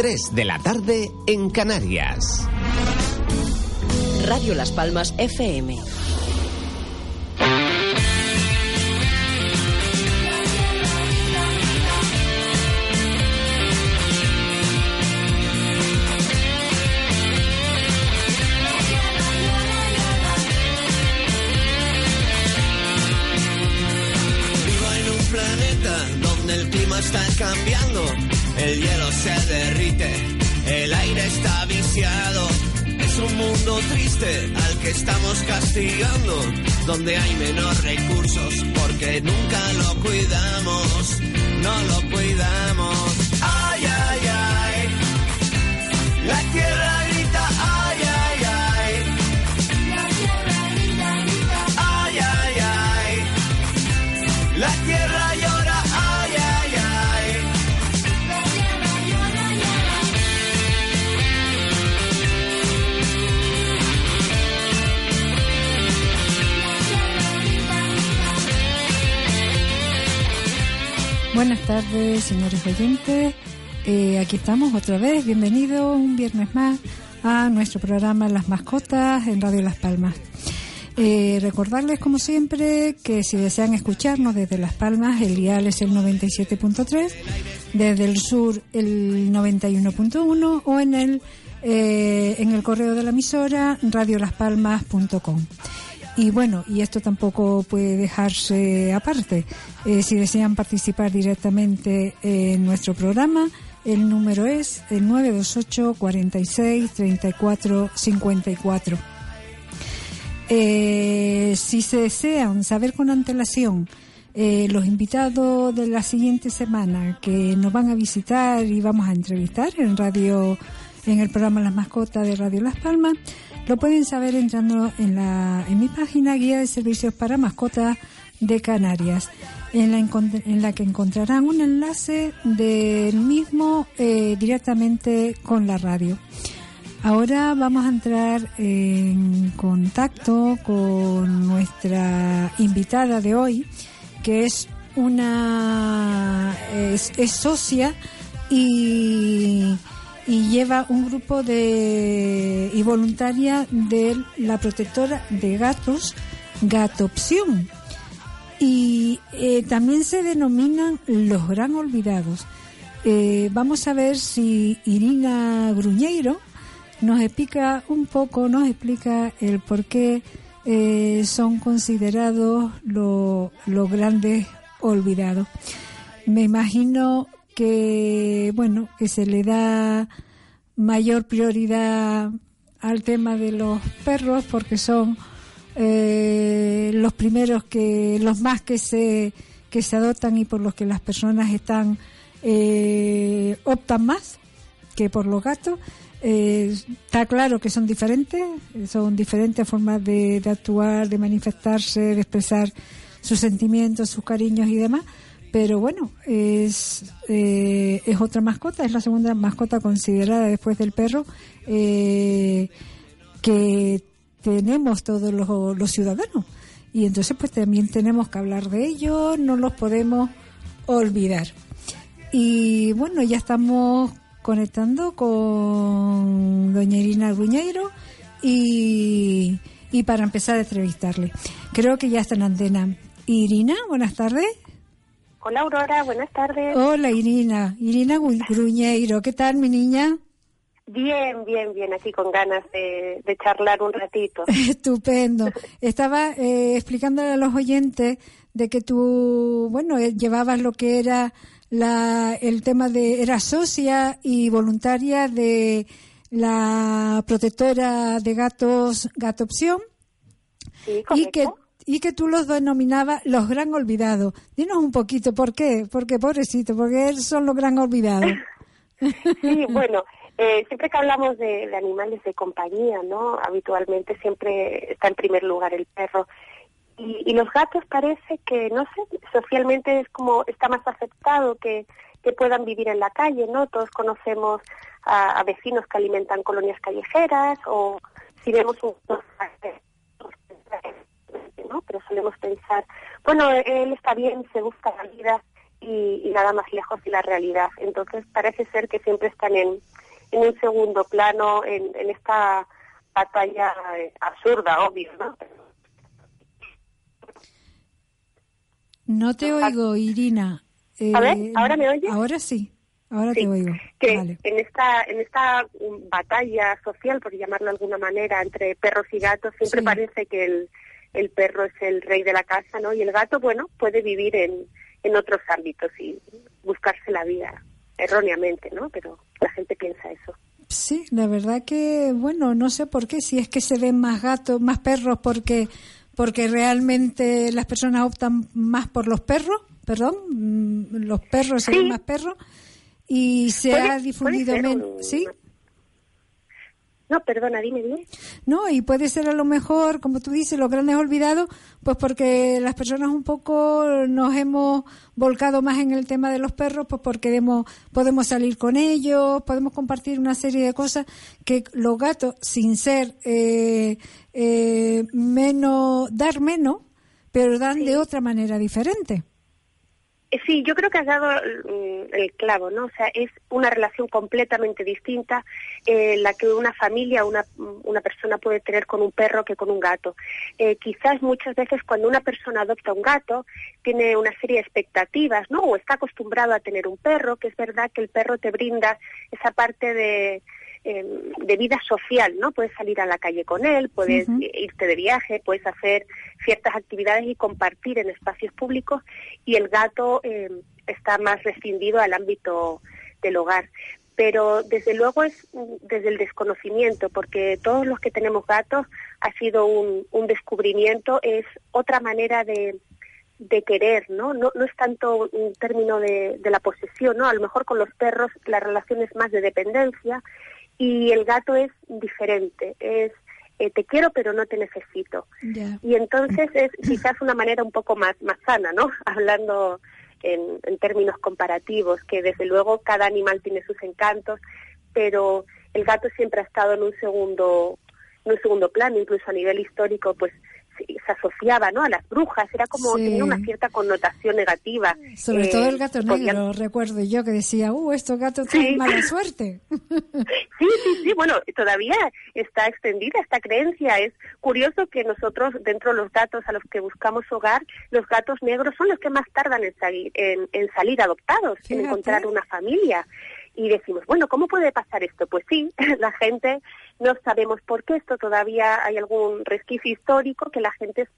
3 de la tarde en Canarias. Radio Las Palmas FM. Vivo en un planeta donde el clima está cambiando, el hielo se derrite, el aire está viciado. Es un mundo triste al que estamos castigando, donde hay menos recursos porque nunca lo cuidamos, no lo cuidamos. Buenas tardes, señores oyentes. Eh, aquí estamos otra vez. Bienvenidos un viernes más a nuestro programa Las Mascotas en Radio Las Palmas. Eh, recordarles, como siempre, que si desean escucharnos desde Las Palmas, el dial es el 97.3, desde el sur el 91.1 o en el, eh, en el correo de la emisora radiolaspalmas.com. Y bueno, y esto tampoco puede dejarse aparte. Eh, si desean participar directamente en nuestro programa, el número es el 928 46 34 54. Eh, si se desean saber con antelación eh, los invitados de la siguiente semana que nos van a visitar y vamos a entrevistar en radio, en el programa Las Mascotas de Radio Las Palmas, lo pueden saber entrando en, la, en mi página Guía de Servicios para Mascotas de Canarias, en la, en la que encontrarán un enlace del mismo eh, directamente con la radio. Ahora vamos a entrar en contacto con nuestra invitada de hoy, que es una es socia y, y lleva un grupo de y voluntaria de la protectora de gatos, Gatopción. Y eh, también se denominan los gran olvidados. Eh, vamos a ver si Irina Gruñeiro nos explica un poco, nos explica el por qué eh, son considerados lo- los grandes olvidados. Me imagino que, bueno, que se le da mayor prioridad al tema de los perros porque son eh, los primeros que, los más que se, que se adoptan y por los que las personas están, eh, optan más que por los gatos. Eh, está claro que son diferentes, son diferentes formas de, de actuar, de manifestarse, de expresar sus sentimientos, sus cariños y demás. Pero bueno, es, eh, es otra mascota, es la segunda mascota considerada después del perro eh, que tenemos todos los, ciudadanos. Y entonces pues también tenemos que hablar de ellos, no los podemos olvidar. Y bueno, ya estamos conectando con doña Irina Gruñeiro y, y para empezar a entrevistarle. Creo que ya está en antena. Irina, buenas tardes. Hola Aurora, buenas tardes. Hola Irina, Irina Gru- Gruñeiro, ¿qué tal mi niña? Bien, bien, bien, aquí con ganas de, de charlar un ratito. Estupendo. Estaba eh, explicándole a los oyentes de que tú, bueno, eh, llevabas lo que era la, el tema de, era socia y voluntaria de la protectora de gatos, Gatopción, Sí, y que. Y que tú los denominabas los gran olvidados. Dinos un poquito, ¿por qué? Porque pobrecito, porque son los gran olvidados. Sí, bueno, eh, siempre que hablamos de, animales de compañía, ¿no? Habitualmente siempre está en primer lugar el perro. Y, y los gatos parece que, no sé, socialmente es como, está más aceptado que, que puedan vivir en la calle, ¿no? Todos conocemos a, a vecinos que alimentan colonias callejeras o si vemos un... ¿no? Pero solemos pensar, bueno, él está bien, se busca la vida y, nada más lejos de la realidad. Entonces parece ser que siempre están en, en un segundo plano, en, en esta batalla eh, absurda, obvio, ¿no? No te oigo, Irina. a ver, eh, ¿ahora me oyes? Ahora sí, ahora te oigo. Que en esta en esta batalla social, por llamarlo de alguna manera, entre perros y gatos, siempre parece que el, el perro es el rey de la casa, ¿no? Y el gato, bueno, puede vivir en, en otros ámbitos y buscarse la vida erróneamente, ¿no? Pero la gente piensa eso. Sí, la verdad que, bueno, no sé por qué, si es que se ven más gatos, más perros, porque, porque realmente las personas optan más por los perros, perdón, mm, los perros se ven más perros, y se ha difundido menos, ¿sí? No, perdona, dime, dime. No, y puede ser a lo mejor, como tú dices, los grandes olvidados, pues porque las personas un poco nos hemos volcado más en el tema de los perros, pues porque podemos salir con ellos, podemos compartir una serie de cosas que los gatos, sin ser eh, eh, menos, dar menos, pero dan de otra manera diferente. Eh, sí, yo creo que has dado mm, el clavo, ¿no? O sea, es una relación completamente distinta eh, la que una familia, una, una persona puede tener con un perro que con un gato. Eh, quizás muchas veces cuando una persona adopta un gato tiene una serie de expectativas, ¿no? O está acostumbrado a tener un perro, que es verdad que el perro te brinda esa parte de Em, de vida social, ¿no? Puedes salir a la calle con él, puedes irte de viaje, puedes hacer ciertas actividades y compartir en espacios públicos y el gato em, está más rescindido al ámbito del hogar. Pero desde luego es desde el desconocimiento, porque todos los que tenemos gatos ha sido un, descubrimiento, es otra manera de, de querer, ¿no? ¿no? No es tanto un término de, de, la posesión, ¿no? A lo mejor con los perros la relación es más de dependencia y el gato es diferente, es eh, te quiero pero no te necesito. Y entonces es quizás una manera un poco más, más sana, ¿no? Hablando en, en términos comparativos, que desde luego cada animal tiene sus encantos, pero el gato siempre ha estado en un segundo, en un segundo plano, incluso a nivel histórico, pues se asociaba ¿no? a las brujas, era como tenía una cierta connotación negativa. Sobre todo el eh, gato negro, recuerdo yo que decía, uh, estos gatos tienen mala suerte. sí, sí, sí, bueno, todavía está extendida esta creencia. Es curioso que nosotros, dentro de los gatos a los que buscamos hogar, los gatos negros son los que más tardan en salir, en, en salir adoptados, en encontrar una familia y decimos, bueno, ¿cómo puede pasar esto? Pues sí, la gente no sabemos por qué esto, todavía hay algún resquicio histórico que la gente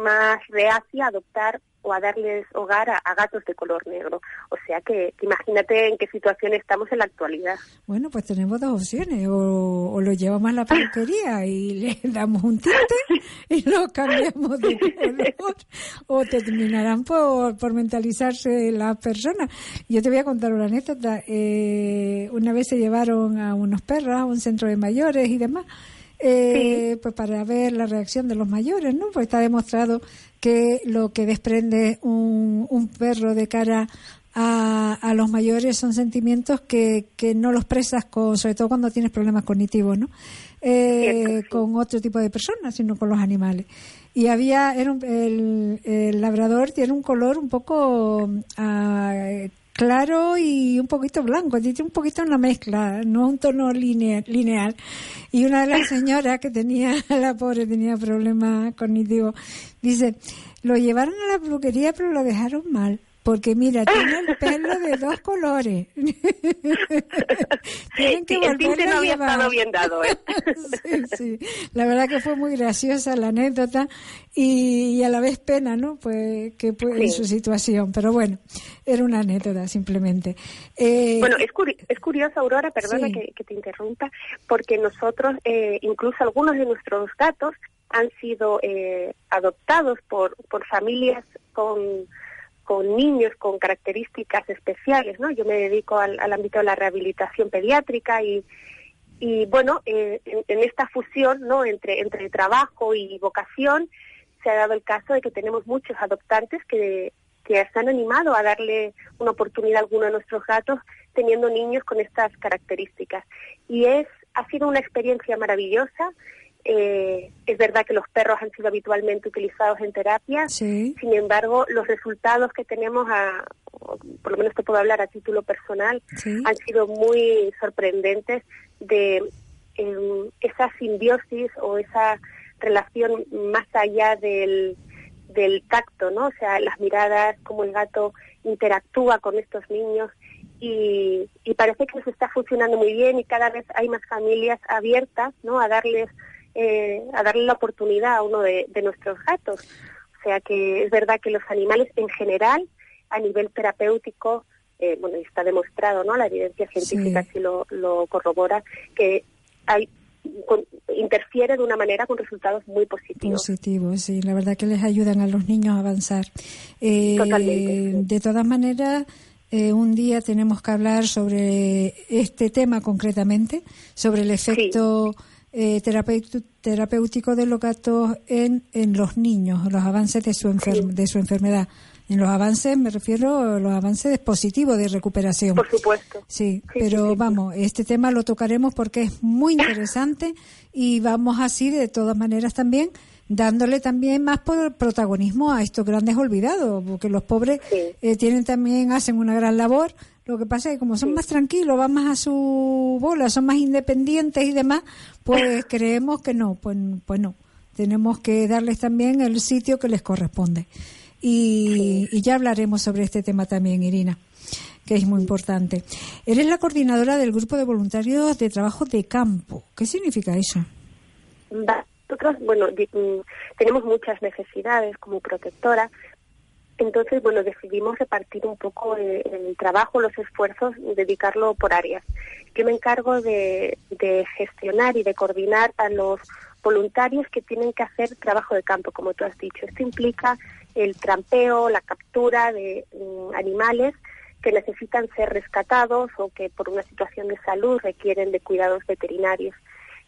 más reacia a adoptar o a darles hogar a, gatos de color negro. O sea que, imagínate en qué situación estamos en la actualidad. Bueno, pues tenemos dos opciones. O, lo llevamos a la peluquería y le damos un tinte y lo cambiamos de color. O terminarán por, por mentalizarse las personas. Yo te voy a contar una anécdota. Eh, una vez se llevaron a unos perros a un centro de mayores y demás eh, pues para ver la reacción de los mayores, ¿no? Pues está demostrado que lo que desprende un, un perro de cara a, a, los mayores son sentimientos que, que no los presas con, sobre todo cuando tienes problemas cognitivos, ¿no? Eh, con otro tipo de personas, sino con los animales. Y había, era el, el labrador tiene un color un poco uh, claro y un poquito blanco, tiene un poquito una mezcla, no un tono lineal. Y una de las señoras que tenía, la pobre tenía problemas cognitivos, dice, lo llevaron a la peluquería pero lo dejaron mal. Porque mira, tiene el pelo de dos colores. Tienen que volverlo no había estado bien dado, ¿eh? sí, sí. La verdad que fue muy graciosa la anécdota y, a la vez pena, ¿no? Pues que pues, en su situación. Pero bueno, era una anécdota simplemente. Eh, bueno, es, es curioso, Aurora, perdona que, te interrumpa, porque nosotros, eh, incluso algunos de nuestros gatos han sido eh, adoptados por, por familias con con niños con características especiales. Yo me dedico al, ámbito de la rehabilitación pediátrica y, y bueno, eh, en, esta fusión, ¿no? Entre, entre trabajo y vocación, se ha dado el caso de que tenemos muchos adoptantes que, que se han animado a darle una oportunidad a alguno de nuestros gatos teniendo niños con estas características. Y es, ha sido una experiencia maravillosa Eh, es verdad que los perros han sido habitualmente utilizados en terapia, sin embargo, los resultados que tenemos, a, por lo menos te puedo hablar a título personal, han sido muy sorprendentes de em, esa simbiosis o esa relación más allá del, del tacto, ¿no? O sea, las miradas, cómo el gato interactúa con estos niños y, y parece que eso está funcionando muy bien y cada vez hay más familias abiertas, ¿no? A darles eh, a darle la oportunidad a uno de, nuestros gatos. O sea que es verdad que los animales en general, a nivel terapéutico, eh, bueno, está demostrado, ¿no? La evidencia científica sí, lo, lo corrobora, que hay interfiere de una manera con resultados muy positivos. Positivos, sí, la verdad que les ayudan a los niños a avanzar. Eh, De todas maneras, eh, un día tenemos que hablar sobre este tema concretamente, sobre el efecto eh, terapéutico de los gatos en, en los niños, los avances de su, de su enfermedad. En los avances me refiero a los avances positivos de recuperación. Por supuesto. Sí, pero vamos, este tema lo tocaremos porque es muy interesante y vamos así de todas maneras también dándole también más protagonismo a estos grandes olvidados, porque los pobres eh, tienen también hacen una gran labor lo que pasa es que como son más tranquilos, van más a su bola, son más independientes y demás, pues creemos que no, pues, pues no. Tenemos que darles también el sitio que les corresponde. Y, ya hablaremos sobre este tema también, Irina, que es muy importante. Eres la coordinadora del grupo de voluntarios de trabajo de campo. ¿Qué significa eso? Nosotros, bueno, mm, tenemos muchas necesidades como protectora, entonces, bueno, decidimos repartir un poco eh, el, trabajo, los esfuerzos, dedicarlo por áreas. Yo me encargo de, gestionar y de coordinar a los voluntarios que tienen que hacer trabajo de campo, como tú has dicho. Esto implica el trampeo, la captura de mm, animales que necesitan ser rescatados o que por una situación de salud requieren de cuidados veterinarios.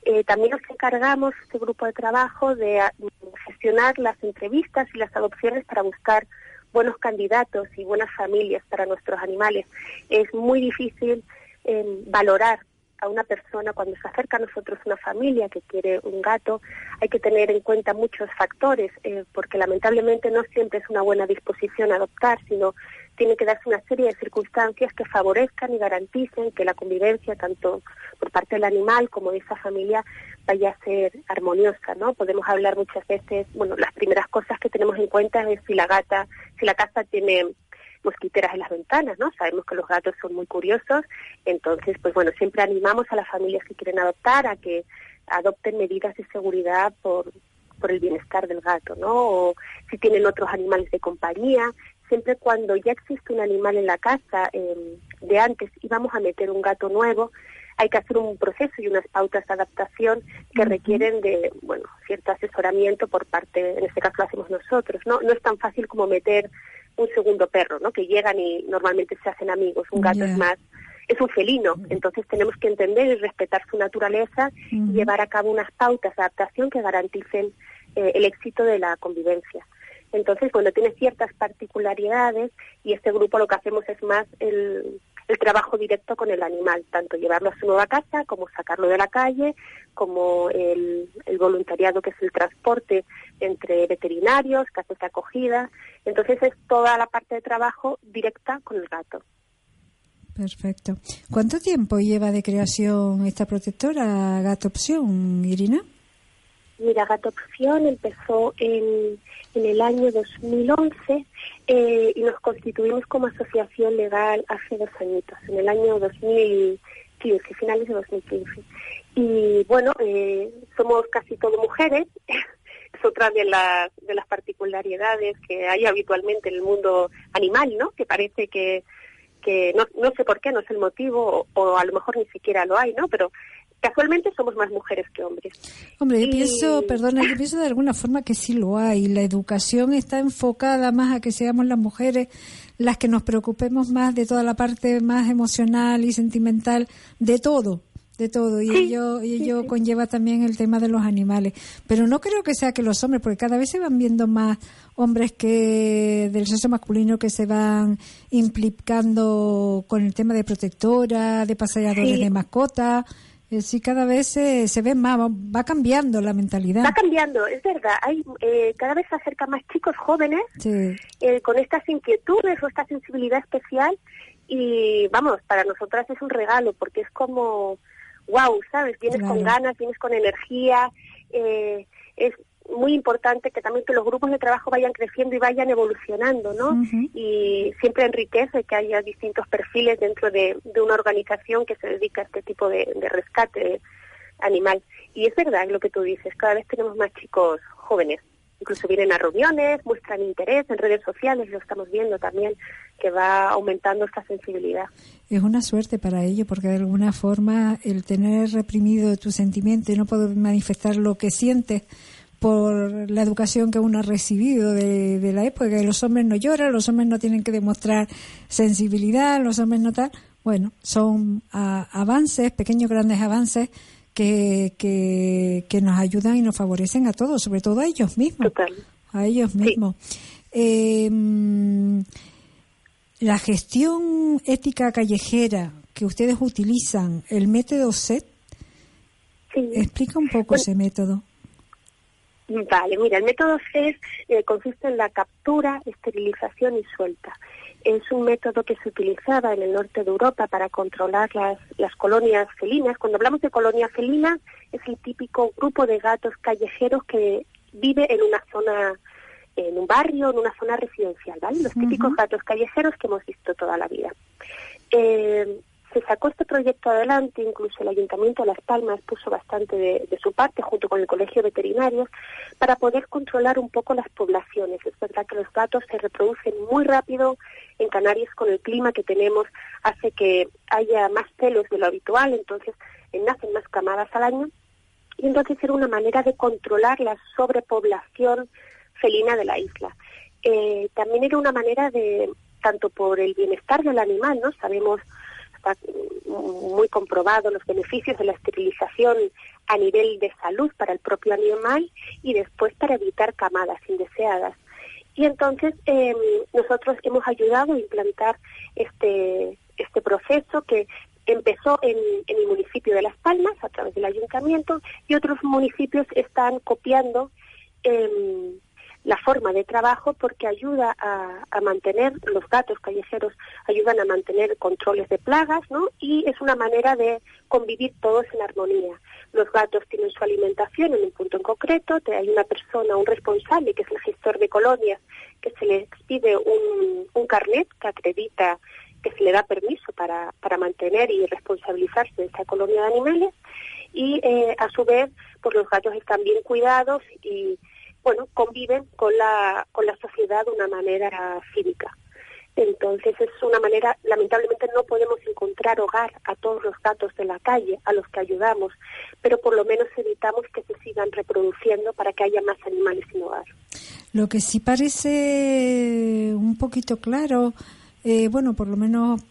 Eh, también nos encargamos, este grupo de trabajo, de mm, gestionar las entrevistas y las adopciones para buscar buenos candidatos y buenas familias para nuestros animales. Es muy difícil eh, valorar a una persona cuando se acerca a nosotros una familia que quiere un gato, hay que tener en cuenta muchos factores, eh, porque lamentablemente no siempre es una buena disposición adoptar, sino tiene que darse una serie de circunstancias que favorezcan y garanticen que la convivencia, tanto por parte del animal como de esa familia, vaya a ser armoniosa, ¿no? Podemos hablar muchas veces, bueno, las primeras cosas que tenemos en cuenta es si la gata, si la casa tiene mosquiteras en las ventanas, ¿no? Sabemos que los gatos son muy curiosos, entonces, pues bueno, siempre animamos a las familias que quieren adoptar a que adopten medidas de seguridad por, por el bienestar del gato, ¿no? O si tienen otros animales de compañía, siempre cuando ya existe un animal en la casa eh, de antes y vamos a meter un gato nuevo, hay que hacer un proceso y unas pautas de adaptación que requieren de, bueno, cierto asesoramiento por parte, en este caso lo hacemos nosotros, ¿no? No es tan fácil como meter un segundo perro, ¿no? Que llegan y normalmente se hacen amigos. Un gato es más, es un felino, entonces tenemos que entender y respetar su naturaleza y llevar a cabo unas pautas de adaptación que garanticen eh, el éxito de la convivencia. Entonces, bueno, tiene ciertas particularidades y este grupo lo que hacemos es más el, el trabajo directo con el animal, tanto llevarlo a su nueva casa como sacarlo de la calle, como el, voluntariado que es el transporte entre veterinarios, casas de acogida. Entonces es toda la parte de trabajo directa con el gato. Perfecto. ¿Cuánto tiempo lleva de creación esta protectora Gato Opción, Irina? Mira, Gato Opción empezó en, en el año 2011 eh, y nos constituimos como asociación legal hace dos añitos, en el año 2015, finales de 2015. Y bueno, eh, somos casi todo mujeres, es otra de las, de las particularidades que hay habitualmente en el mundo animal, ¿no? Que parece que, que no, no sé por qué, no es el motivo, o, o a lo mejor ni siquiera lo hay, ¿no? Pero casualmente somos más mujeres que hombres. Hombre, yo pienso, perdona, yo pienso de alguna forma que sí lo hay. La educación está enfocada más a que seamos las mujeres las que nos preocupemos más de toda la parte más emocional y sentimental de todo de todo. Y ello y ello conlleva también el tema de los animales. Pero no creo que sea que los hombres porque cada vez se van viendo más hombres que del sexo masculino que se van implicando con el tema de protectora de paseadores de mascotas sí, cada vez se, ve más, va cambiando la mentalidad. Va cambiando, es verdad. Hay eh, cada vez se acercan más chicos jóvenes eh, con estas inquietudes o esta sensibilidad especial y vamos, para nosotras es un regalo porque es como, wow, ¿sabes? Vienes con ganas, vienes con energía. Eh, es muy importante que también que los grupos de trabajo vayan creciendo y vayan evolucionando, ¿no? Y siempre enriquece que haya distintos perfiles dentro de, una organización que se dedica a este tipo de, rescate animal. Y es verdad lo que tú dices, cada vez tenemos más chicos jóvenes. Incluso vienen a reuniones, muestran interés en redes sociales, lo estamos viendo también, que va aumentando esta sensibilidad. Es una suerte para ello, porque de alguna forma el tener reprimido tu sentimiento y no poder manifestar lo que sientes, por la educación que uno ha recibido de, la época, que los hombres no lloran, los hombres no tienen que demostrar sensibilidad, los hombres no tal. Bueno, son avances, pequeños grandes avances que, que, nos ayudan y nos favorecen a todos, sobre todo a ellos mismos. A ellos mismos. Em, la gestión ética callejera que ustedes utilizan, el método SET, explica un poco ese método. Vale, mira, el método CES eh, consiste en la captura, esterilización y suelta. Es un método que se utilizaba en el norte de Europa para controlar las, las colonias felinas. Cuando hablamos de colonia felina, es el típico grupo de gatos callejeros que vive en una zona, en un barrio, en una zona residencial, ¿vale? Los típicos gatos callejeros que hemos visto toda la vida. Eh, se sacó este proyecto adelante, incluso el Ayuntamiento de Las Palmas puso bastante de, su parte junto con el Colegio Veterinario para poder controlar un poco las poblaciones. Es verdad que los gatos se reproducen muy rápido en Canarias con el clima que tenemos, hace que haya más celos de lo habitual, entonces nacen más camadas al año y entonces era una manera de controlar la sobrepoblación felina de la isla. Eh, también era una manera de, tanto por el bienestar del animal, ¿no? Sabemos está muy comprobado los beneficios de la esterilización a nivel de salud para el propio animal y después para evitar camadas indeseadas. Y entonces em, nosotros hemos ayudado a implantar este, este proceso que empezó en, el municipio de Las Palmas a través del ayuntamiento y otros municipios están copiando eh, la forma de trabajo porque ayuda a, mantener, los gatos callejeros ayudan a mantener controles de plagas, ¿no? Y es una manera de convivir todos en armonía. Los gatos tienen su alimentación en un punto en concreto, hay una persona, un responsable, que es el gestor de colonias, que se le pide un, carnet que acredita que se le da permiso para, para mantener y responsabilizarse de esa colonia de animales y eh, a su vez pues los gatos están bien cuidados y bueno, conviven con la, con la sociedad de una manera cívica. Entonces es una manera, lamentablemente no podemos encontrar hogar a todos los gatos de la calle a los que ayudamos, pero por lo menos evitamos que se sigan reproduciendo para que haya más animales sin hogar. Lo que sí parece un poquito claro, eh, bueno, por lo menos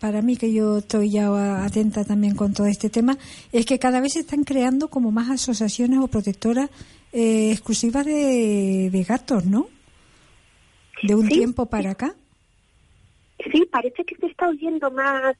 para mí que yo estoy ya atenta también con todo este tema, es que cada vez se están creando como más asociaciones o protectoras eh, exclusiva de, gatos, ¿no? De un tiempo para acá. Sí, parece que se está oyendo más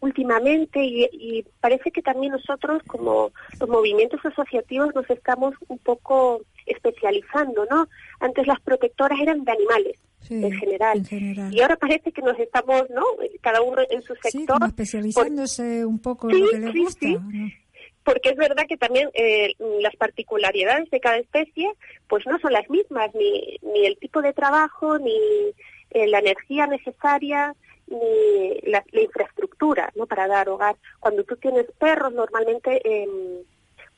últimamente y, parece que también nosotros como los movimientos asociativos nos estamos un poco especializando, ¿no? Antes las protectoras eran de animales. en, general. Y ahora parece que nos estamos, ¿no? Cada uno en su sector. Sí, especializándose un poco en lo que le gusta porque es verdad que también eh, las particularidades de cada especie pues no son las mismas, ni, ni el tipo de trabajo, ni eh, la energía necesaria, ni la, infraestructura ¿no? para dar hogar. Cuando tú tienes perros, normalmente em,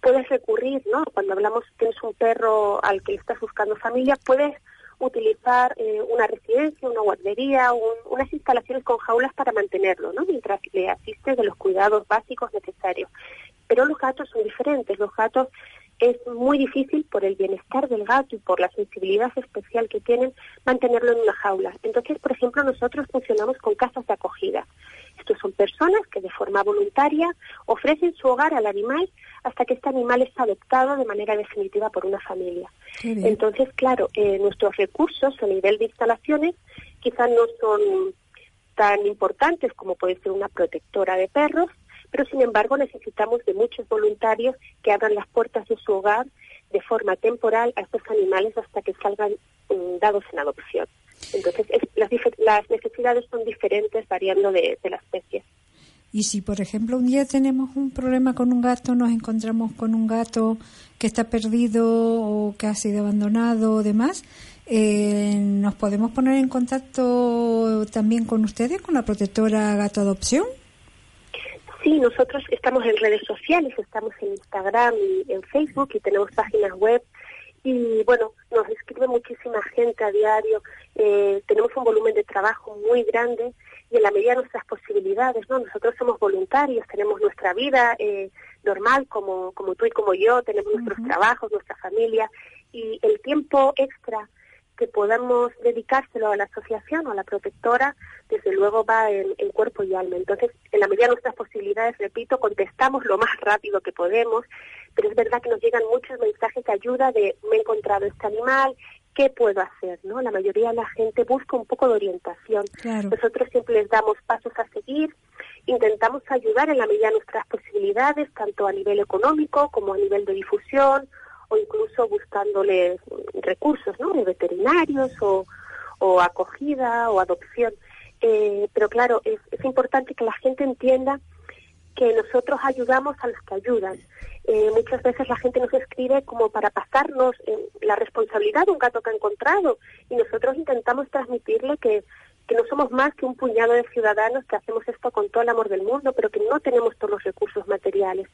puedes recurrir, ¿no? cuando hablamos tienes un perro al que estás buscando familia, puedes utilizar eh, una residencia, una guardería, unas instalaciones con jaulas para mantenerlo, ¿no? mientras le asistes de los cuidados básicos necesarios. Pero los gatos son diferentes. Los gatos es muy difícil por el bienestar del gato y por la sensibilidad especial que tienen mantenerlo en una jaula. Entonces, por ejemplo, nosotros funcionamos con casas de acogida. Estos son personas que de forma voluntaria ofrecen su hogar al animal hasta que este animal es adoptado de manera definitiva por una familia. Entonces, claro, eh, nuestros recursos a nivel de instalaciones quizás no son tan importantes como puede ser una protectora de perros, pero sin embargo necesitamos de muchos voluntarios que abran las puertas de su hogar de forma temporal a estos animales hasta que salgan mm, dados en adopción. Entonces, las, las, necesidades son diferentes variando de, de la especie. Y si, por ejemplo, un día tenemos un problema con un gato, nos encontramos con un gato que está perdido o que ha sido abandonado o demás, eh, ¿nos podemos poner en contacto también con ustedes, con la protectora Gato Adopción? Sí, nosotros estamos en redes sociales, estamos en Instagram y en Facebook y tenemos páginas web. Y bueno, nos escribe muchísima gente a diario, eh, tenemos un volumen de trabajo muy grande y en la medida de nuestras posibilidades, ¿no? Nosotros somos voluntarios, tenemos nuestra vida eh, normal como, como tú y como yo, tenemos nuestros trabajos, nuestra familia. Y el tiempo extra que podamos dedicárselo a la asociación o a la protectora, desde luego va en, cuerpo y alma. Entonces, en la medida de nuestras posibilidades, repito, contestamos lo más rápido que podemos, pero es verdad que nos llegan muchos mensajes de ayuda de me he encontrado este animal, ¿qué puedo hacer? ¿no? La mayoría de la gente busca un poco de orientación. Nosotros siempre les damos pasos a seguir, intentamos ayudar en la medida de nuestras posibilidades, tanto a nivel económico como a nivel de difusión o incluso buscándoles recursos, ¿no? De veterinarios o, o acogida o adopción. Eh, pero claro, es, es importante que la gente entienda que nosotros ayudamos a los que ayudan. Eh, muchas veces la gente nos escribe como para pasarnos la responsabilidad de un gato que ha encontrado y nosotros intentamos transmitirle que, que no somos más que un puñado de ciudadanos que hacemos esto con todo el amor del mundo, pero que no tenemos todos los recursos materiales.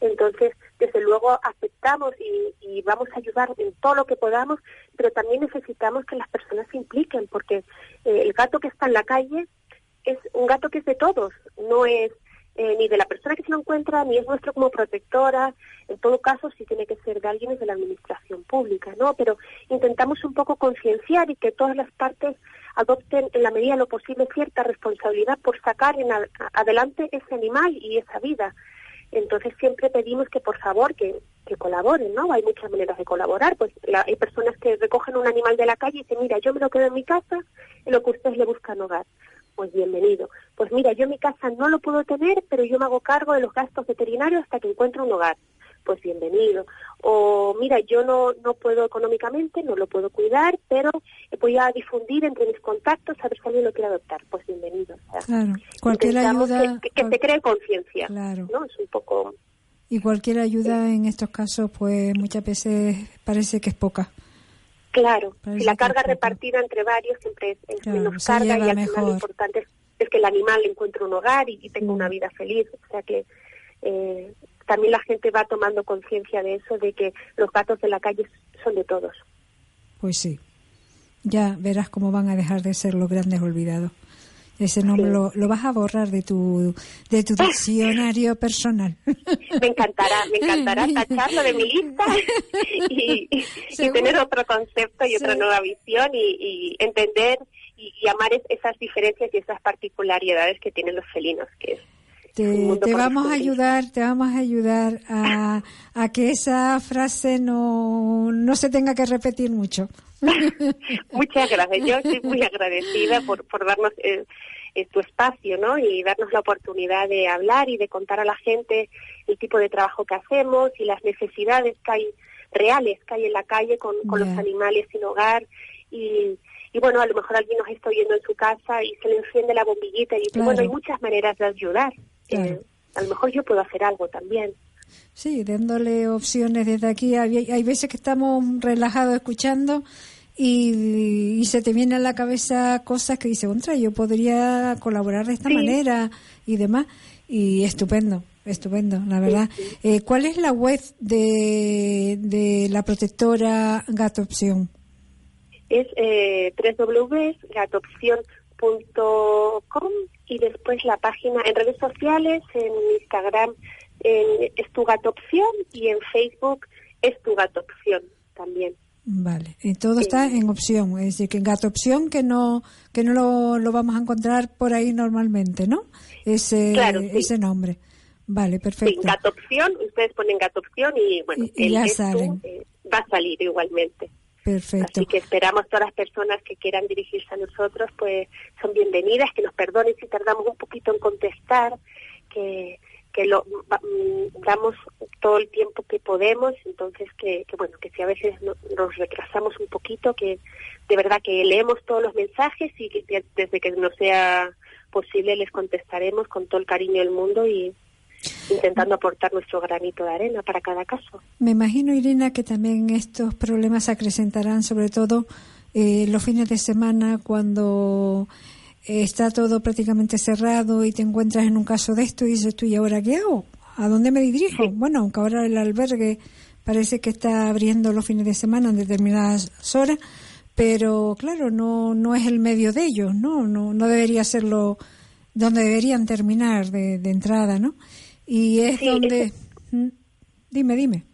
Entonces, desde luego, aceptamos y, vamos a ayudar en todo lo que podamos, pero también necesitamos que las personas se impliquen, porque eh, el gato que está en la calle es un gato que es de todos, no es eh, ni de la persona que se lo encuentra, ni es nuestro como protectora. En todo caso, sí tiene que ser de alguien de la administración pública, ¿no? Pero intentamos un poco concienciar y que todas las partes adopten en la medida de lo posible cierta responsabilidad por sacar adelante ese animal y esa vida. Entonces siempre pedimos que por favor que, que colaboren, ¿no? Hay muchas maneras de colaborar. Pues hay personas que recogen un animal de la calle y dicen, mira, yo me lo quedo en mi casa en lo que ustedes le buscan hogar. Pues bienvenido. Pues mira, yo en mi casa no lo puedo tener, pero yo me hago cargo de los gastos veterinarios hasta que encuentre un hogar pues bienvenido. O mira, yo no, no puedo económicamente, no lo puedo cuidar, pero voy a difundir entre mis contactos a ver si alguien lo quiere adoptar, pues bienvenido. claro, cualquier ayuda... Que, que, cree conciencia, claro. ¿no? Es un poco... Y cualquier ayuda en estos casos, pues muchas veces parece que es poca. Claro, si la carga repartida entre varios siempre es, menos carga y al final lo importante es, que el animal encuentre un hogar y, tenga una vida feliz. O sea que eh, también la gente va tomando conciencia de eso, de que los gatos de la calle son de todos. Pues sí, ya verás cómo van a dejar de ser los grandes olvidados. Ese nombre lo, vas a borrar de tu de tu diccionario personal. Me encantará, me encantará tacharlo de mi lista y, tener otro concepto y otra nueva visión y, entender y, y amar esas diferencias y esas particularidades que tienen los felinos, que es te, vamos a ayudar, te vamos a ayudar a, a, que esa frase no, no se tenga que repetir mucho. Muchas gracias. Yo estoy muy agradecida por, por darnos eh, eh, tu espacio, ¿no? Y darnos la oportunidad de hablar y de contar a la gente el tipo de trabajo que hacemos y las necesidades que hay reales que hay en la calle con, con los animales sin hogar y, y bueno, a lo mejor alguien nos está oyendo en su casa y se le enciende la bombillita y dice, bueno, hay muchas maneras de ayudar. Eh, a lo mejor yo puedo hacer algo también. Sí, dándole opciones desde aquí. Hay, hay veces que estamos relajados escuchando y, se te vienen a la cabeza cosas que dice, contra, yo podría colaborar de esta manera y demás. Y estupendo, estupendo, la verdad. Eh, ¿Cuál es la web de, de la protectora Gato Opción? Es eh, www.gatopción.com y después la página en redes sociales, en Instagram en es tu gato opción y en Facebook es tu gato opción también. Vale, y todo está en opción, es decir, que en gato opción que no que no lo, lo vamos a encontrar por ahí normalmente, ¿no? Ese ese nombre. Vale, perfecto. Sí, gato opción, ustedes ponen gato opción y bueno, el ya eh, va a salir igualmente. Perfecto. Así que esperamos todas las personas que quieran dirigirse a nosotros, pues son bienvenidas, que nos perdonen si tardamos un poquito en contestar, que, que lo mm, damos todo el tiempo que podemos, entonces que, bueno, que si a veces nos retrasamos un poquito, que de verdad que leemos todos los mensajes y que desde que no sea posible les contestaremos con todo el cariño del mundo y intentando aportar nuestro granito de arena para cada caso. Me imagino, Irina, que también estos problemas acrecentarán sobre todo eh, los fines de semana cuando está todo prácticamente cerrado y te encuentras en un caso de esto y dices tú, ¿y ahora qué hago? ¿A dónde me dirijo? Bueno, aunque ahora el albergue parece que está abriendo los fines de semana en determinadas horas, pero claro, no, no es el medio de ellos, ¿no? No, no debería serlo donde deberían terminar de, entrada, ¿no? Y es donde... ¿Mm? Dime, dime.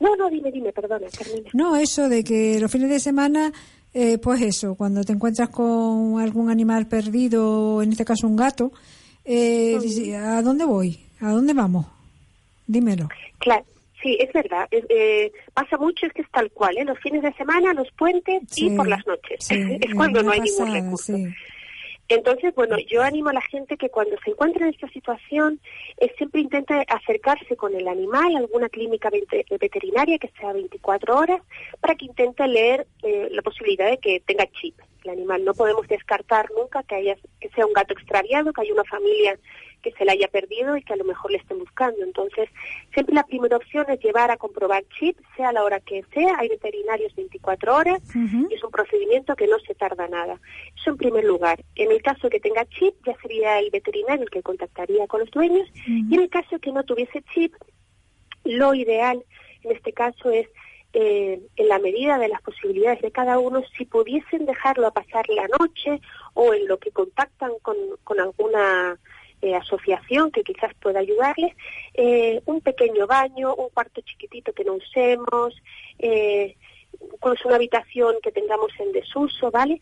No, no, dime, dime, perdona, termina. No, eso de que los fines de semana eh, pues eso, cuando te encuentras con algún animal perdido, en este caso un gato, eh, ¿a dónde voy? ¿A dónde vamos? Dímelo. Claro, sí, es verdad. Eh, pasa mucho, es que es tal cual, ¿eh? los fines de semana, los puentes y por las noches. es cuando no hay ningún recurso. Entonces, bueno, yo animo a la gente que cuando se encuentra en esta situación, eh, siempre intente acercarse con el animal a alguna clínica veterinaria que sea 24 horas para que intente leer eh, la posibilidad de que tenga chip el animal. No podemos descartar nunca que, haya, que sea un gato extraviado, que haya una familia que se la haya perdido y que a lo mejor le estén buscando. Entonces, siempre la primera opción es llevar a comprobar chip, sea la hora que sea. Hay veterinarios 24 horas y es un procedimiento que no se tarda nada. Eso en primer lugar. En el caso que tenga chip, ya sería el veterinario el que contactaría con los dueños. Y en el caso que no tuviese chip, lo ideal en este caso es eh, en la medida de las posibilidades de cada uno, si pudiesen dejarlo a pasar la noche o en lo que contactan con, con alguna eh, asociación que quizás pueda ayudarles, eh, un pequeño baño, un cuarto chiquitito que no usemos, eh, una habitación que tengamos en desuso, ¿vale?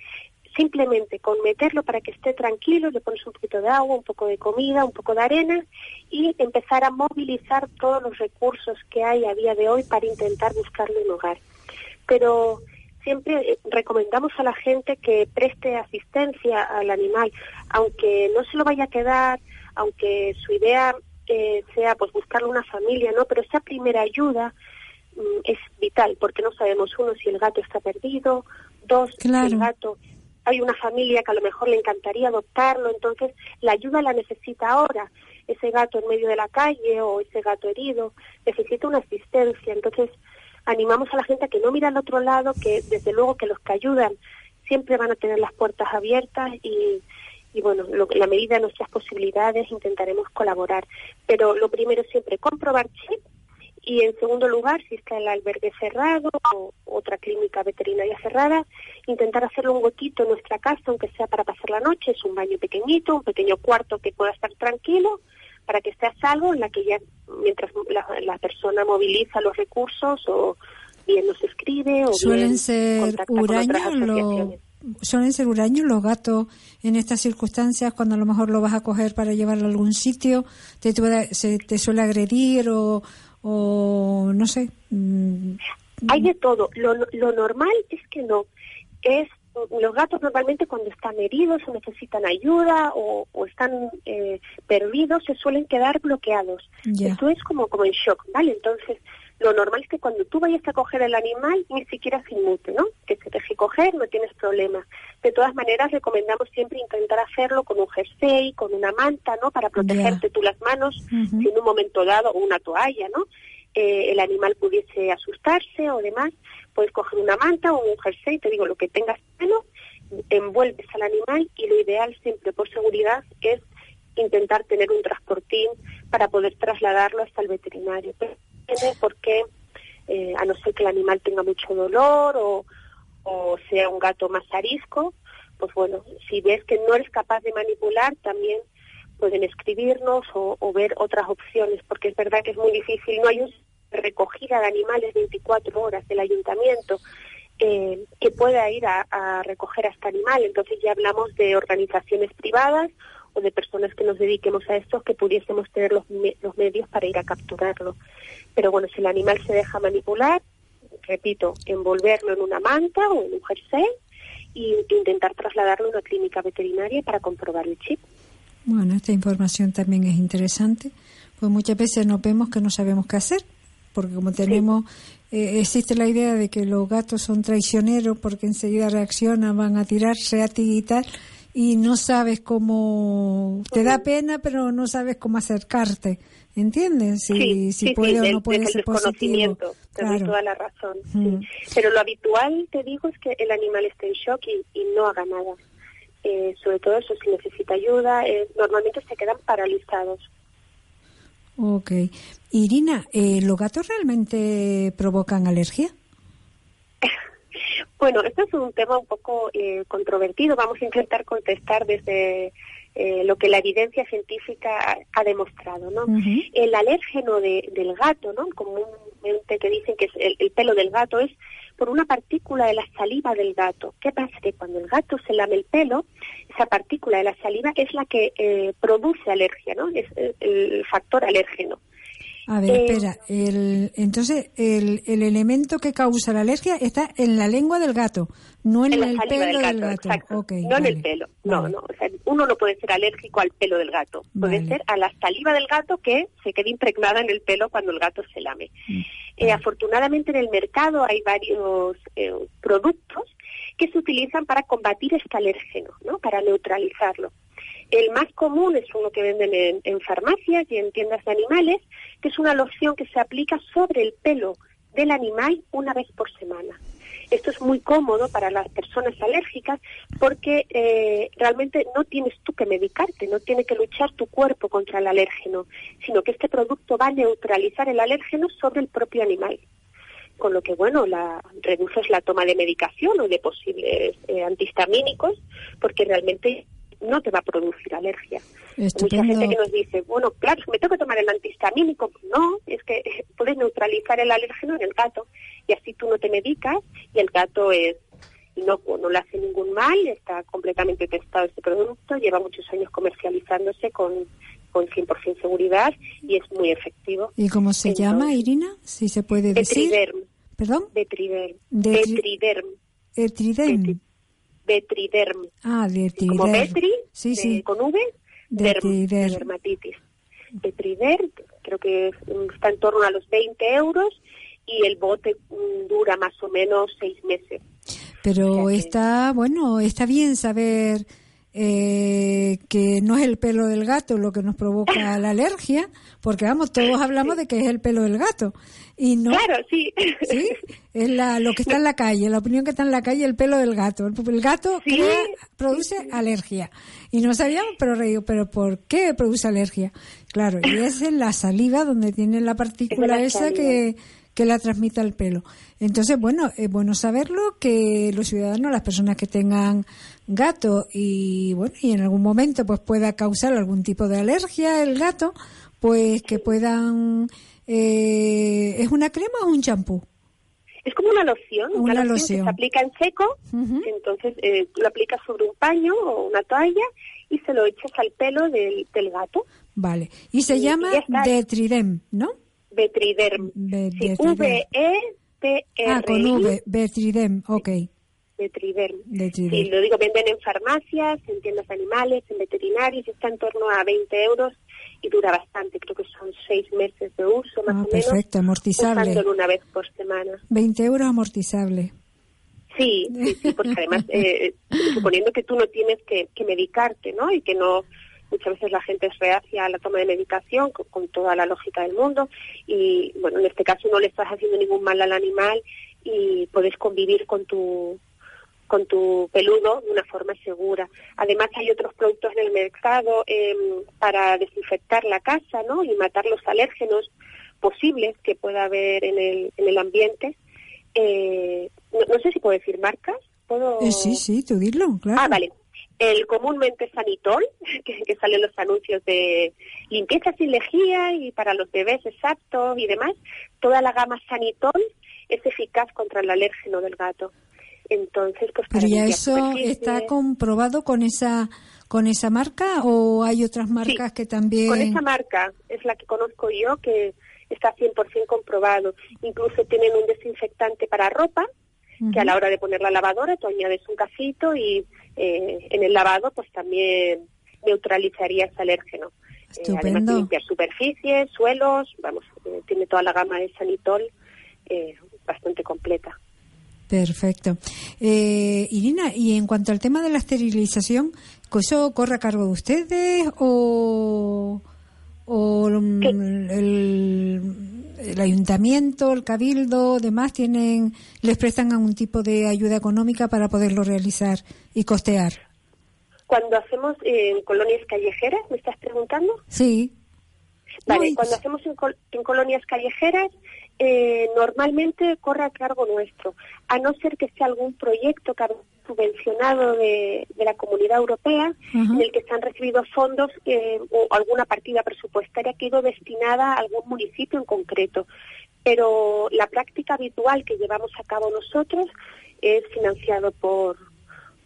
Simplemente con meterlo para que esté tranquilo, le pones un poquito de agua, un poco de comida, un poco de arena y empezar a movilizar todos los recursos que hay a día de hoy para intentar buscarle un hogar. Pero siempre eh, recomendamos a la gente que preste asistencia al animal, aunque no se lo vaya a quedar, aunque su idea eh, sea pues buscarle una familia, ¿no? Pero esa primera ayuda mm, es vital, porque no sabemos, uno, si el gato está perdido, dos, si el gato hay una familia que a lo mejor le encantaría adoptarlo, entonces la ayuda la necesita ahora. Ese gato en medio de la calle o ese gato herido necesita una asistencia. Entonces animamos a la gente a que no mire al otro lado, que desde luego que los que ayudan siempre van a tener las puertas abiertas y, bueno, la medida de nuestras posibilidades intentaremos colaborar. Pero lo primero siempre comprobar chip y en segundo lugar, si está el albergue cerrado o otra clínica veterinaria cerrada, intentar hacerle un huequito en nuestra casa, aunque sea para pasar la noche, es un baño pequeñito, un pequeño cuarto que pueda estar tranquilo, para que esté a salvo, en la que ya mientras la, persona moviliza los recursos o bien nos escribe o suelen bien ser huraños suelen ser huraños los gatos en estas circunstancias cuando a lo mejor lo vas a coger para llevarlo a algún sitio te, se, te suele agredir o, o no sé mm, hay de todo. Lo, lo normal es que no. Es los gatos normalmente cuando están heridos o necesitan ayuda o, están eh, perdidos se suelen quedar bloqueados. Esto es como, como en shock, ¿vale? Entonces, lo normal es que cuando tú vayas a coger el animal ni siquiera se inmute, ¿no? Que se deje coger, no tienes problema. De todas maneras, recomendamos siempre intentar hacerlo con un jersey, con una manta, ¿no? Para protegerte tú las manos, si en un momento dado, o una toalla, ¿no? Eh, el animal pudiese asustarse o demás puedes coger una manta o un jersey, te digo lo que tengas mano, envuelves al animal y lo ideal siempre por seguridad es intentar tener un transportín para poder trasladarlo hasta el veterinario. Porque eh, a no ser que el animal tenga mucho dolor o, o sea un gato más arisco, pues bueno, si ves que no eres capaz de manipular, también pueden escribirnos o, o ver otras opciones, porque es verdad que es muy difícil, no hay un recogida de animales 24 horas del ayuntamiento eh, que pueda ir a, recoger a este animal. Entonces ya hablamos de organizaciones privadas o de personas que nos dediquemos a esto que pudiésemos tener los, los medios para ir a capturarlo. Pero bueno, si el animal se deja manipular, repito, envolverlo en una manta o en un jersey e intentar trasladarlo a una clínica veterinaria para comprobar el chip. Bueno, esta información también es interesante, pues muchas veces nos vemos que no sabemos qué hacer, porque como tenemos, eh, existe la idea de que los gatos son traicioneros porque enseguida reaccionan, van a tirarse a ti y tal, y no sabes cómo, te da pena, pero no sabes cómo acercarte. ¿Entiendes? Si, sí, puede o no puede ser positivo. Doy toda la razón. Pero lo habitual, te digo, es que el animal esté en shock y, no haga nada. Eh, sobre todo eso, si necesita ayuda, eh, normalmente se quedan paralizados. Ok. Irina, eh, ¿los gatos realmente provocan alergia? bueno, esto es un tema un poco controvertido. Vamos a intentar contestar desde eh, lo que la evidencia científica ha, demostrado, ¿no? El alérgeno del gato, ¿no? Comúnmente que dicen que es el, pelo del gato es por una partícula de la saliva del gato. ¿Qué pasa? Que cuando el gato se lame el pelo, esa partícula de la saliva es la que eh, produce alergia, ¿no? Es el factor alérgeno. A ver, eh, espera. El, entonces, el, el, elemento que causa la alergia está en la lengua del gato, no en, el pelo del gato. no en el pelo. No, no. O sea, uno no puede ser alérgico al pelo del gato. Puede ser a la saliva del gato que se quede impregnada en el pelo cuando el gato se lame. Mm, eh, afortunadamente en el mercado hay varios eh, productos que se utilizan para combatir este alérgeno, ¿no? Para neutralizarlo. El más común es uno que venden en, farmacias y en tiendas de animales, que es una loción que se aplica sobre el pelo del animal una vez por semana. Esto es muy cómodo para las personas alérgicas porque eh, realmente no tienes tú que medicarte, no tiene que luchar tu cuerpo contra el alérgeno, sino que este producto va a neutralizar el alérgeno sobre el propio animal. Con lo que, bueno, la, reduces la toma de medicación o de posibles eh, antihistamínicos porque realmente no te va a producir alergia. Mucha gente que nos dice, bueno, claro, me tengo que tomar el antihistamínico. No, es que puedes neutralizar el alérgeno en el gato y así tú no te medicas y el gato es inocuo, no le hace ningún mal, está completamente testado este producto, lleva muchos años comercializándose con, con 100% seguridad y es muy efectivo. ¿Y cómo se llama, Irina? Si se puede decir. Betriderm. ¿Perdón? Betriderm. Betriderm. Betriderm. Betriderm. Ah, Betriderm. Como Betri, sí, sí. con V, derm, dermatitis. Betriderm, creo que está en torno a los 20 euros y el bote mm, dura más o menos seis meses. Pero está, bueno, está bien saber eh, que no es el pelo del gato lo que nos provoca la alergia, porque vamos, todos hablamos de que es el pelo del gato. Y no, claro, sí. Sí, es la, lo que está en la calle, la opinión que está en la calle, el pelo del gato. El, gato produce alergia. Y no sabíamos, pero pero ¿por qué produce alergia? Claro, y es en la saliva donde tiene la partícula esa que que la transmita el pelo. Entonces, bueno, es bueno saberlo que los ciudadanos, las personas que tengan gato y bueno, y en algún momento pues pueda causar algún tipo de alergia el gato, pues que puedan eh, ¿es una crema o un champú? Es como una loción, una, loción, que se aplica en seco, entonces eh, lo aplicas sobre un paño o una toalla y se lo echas al pelo del, gato. Vale, y se llama Detridem, ¿no? Betriderm. V-E-T-R. Ah, con V, Betridem, ok. Betriderm. Sí, lo digo, venden en farmacias, en tiendas animales, en veterinarios, está en torno a 20 euros y dura bastante, creo que son seis meses de uso más ah, o menos. Perfecto, amortizable. Usándolo una vez por semana. 20 euros amortizable. Sí, sí, sí, porque además, eh, suponiendo que tú no tienes que, que medicarte, ¿no? Y que no Muchas veces la gente es reacia a la toma de medicación con, toda la lógica del mundo y, bueno, en este caso no le estás haciendo ningún mal al animal y puedes convivir con tu con tu peludo de una forma segura. Además hay otros productos en el mercado em, para desinfectar la casa, ¿no? Y matar los alérgenos posibles que pueda haber en el, en el ambiente. Eh, no, sé si puedo decir marcas. ¿Puedo... Eh, sí, sí, tú dilo, claro. Ah, vale el comúnmente sanitol, que, que salen los anuncios de limpieza sin lejía y para los bebés exacto y demás, toda la gama sanitol es eficaz contra el alérgeno del gato. Entonces, pues Pero ya eso está comprobado con esa con esa marca o hay otras marcas que también Con esa marca es la que conozco yo que está 100% comprobado. Incluso tienen un desinfectante para ropa que a la hora de poner la lavadora tú añades un casito y eh, en el lavado pues también neutralizaría ese alérgeno. Eh, además de limpiar superficies, suelos, vamos, eh, tiene toda la gama de sanitol eh, bastante completa. Perfecto. Irina, y en cuanto al tema de la esterilización, ¿eso corre a cargo de ustedes o, o el, el, ayuntamiento, el cabildo, demás tienen, les prestan algún tipo de ayuda económica para poderlo realizar y costear? Cuando hacemos en colonias callejeras, ¿me estás preguntando? Sí. Vale, cuando hacemos en, colonias callejeras, eh, normalmente corre a cargo nuestro, a no ser que sea algún proyecto subvencionado de, la Comunidad Europea, en el que se han recibido fondos eh, o alguna partida presupuestaria que ha ido destinada a algún municipio en concreto. Pero la práctica habitual que llevamos a cabo nosotros es financiado por,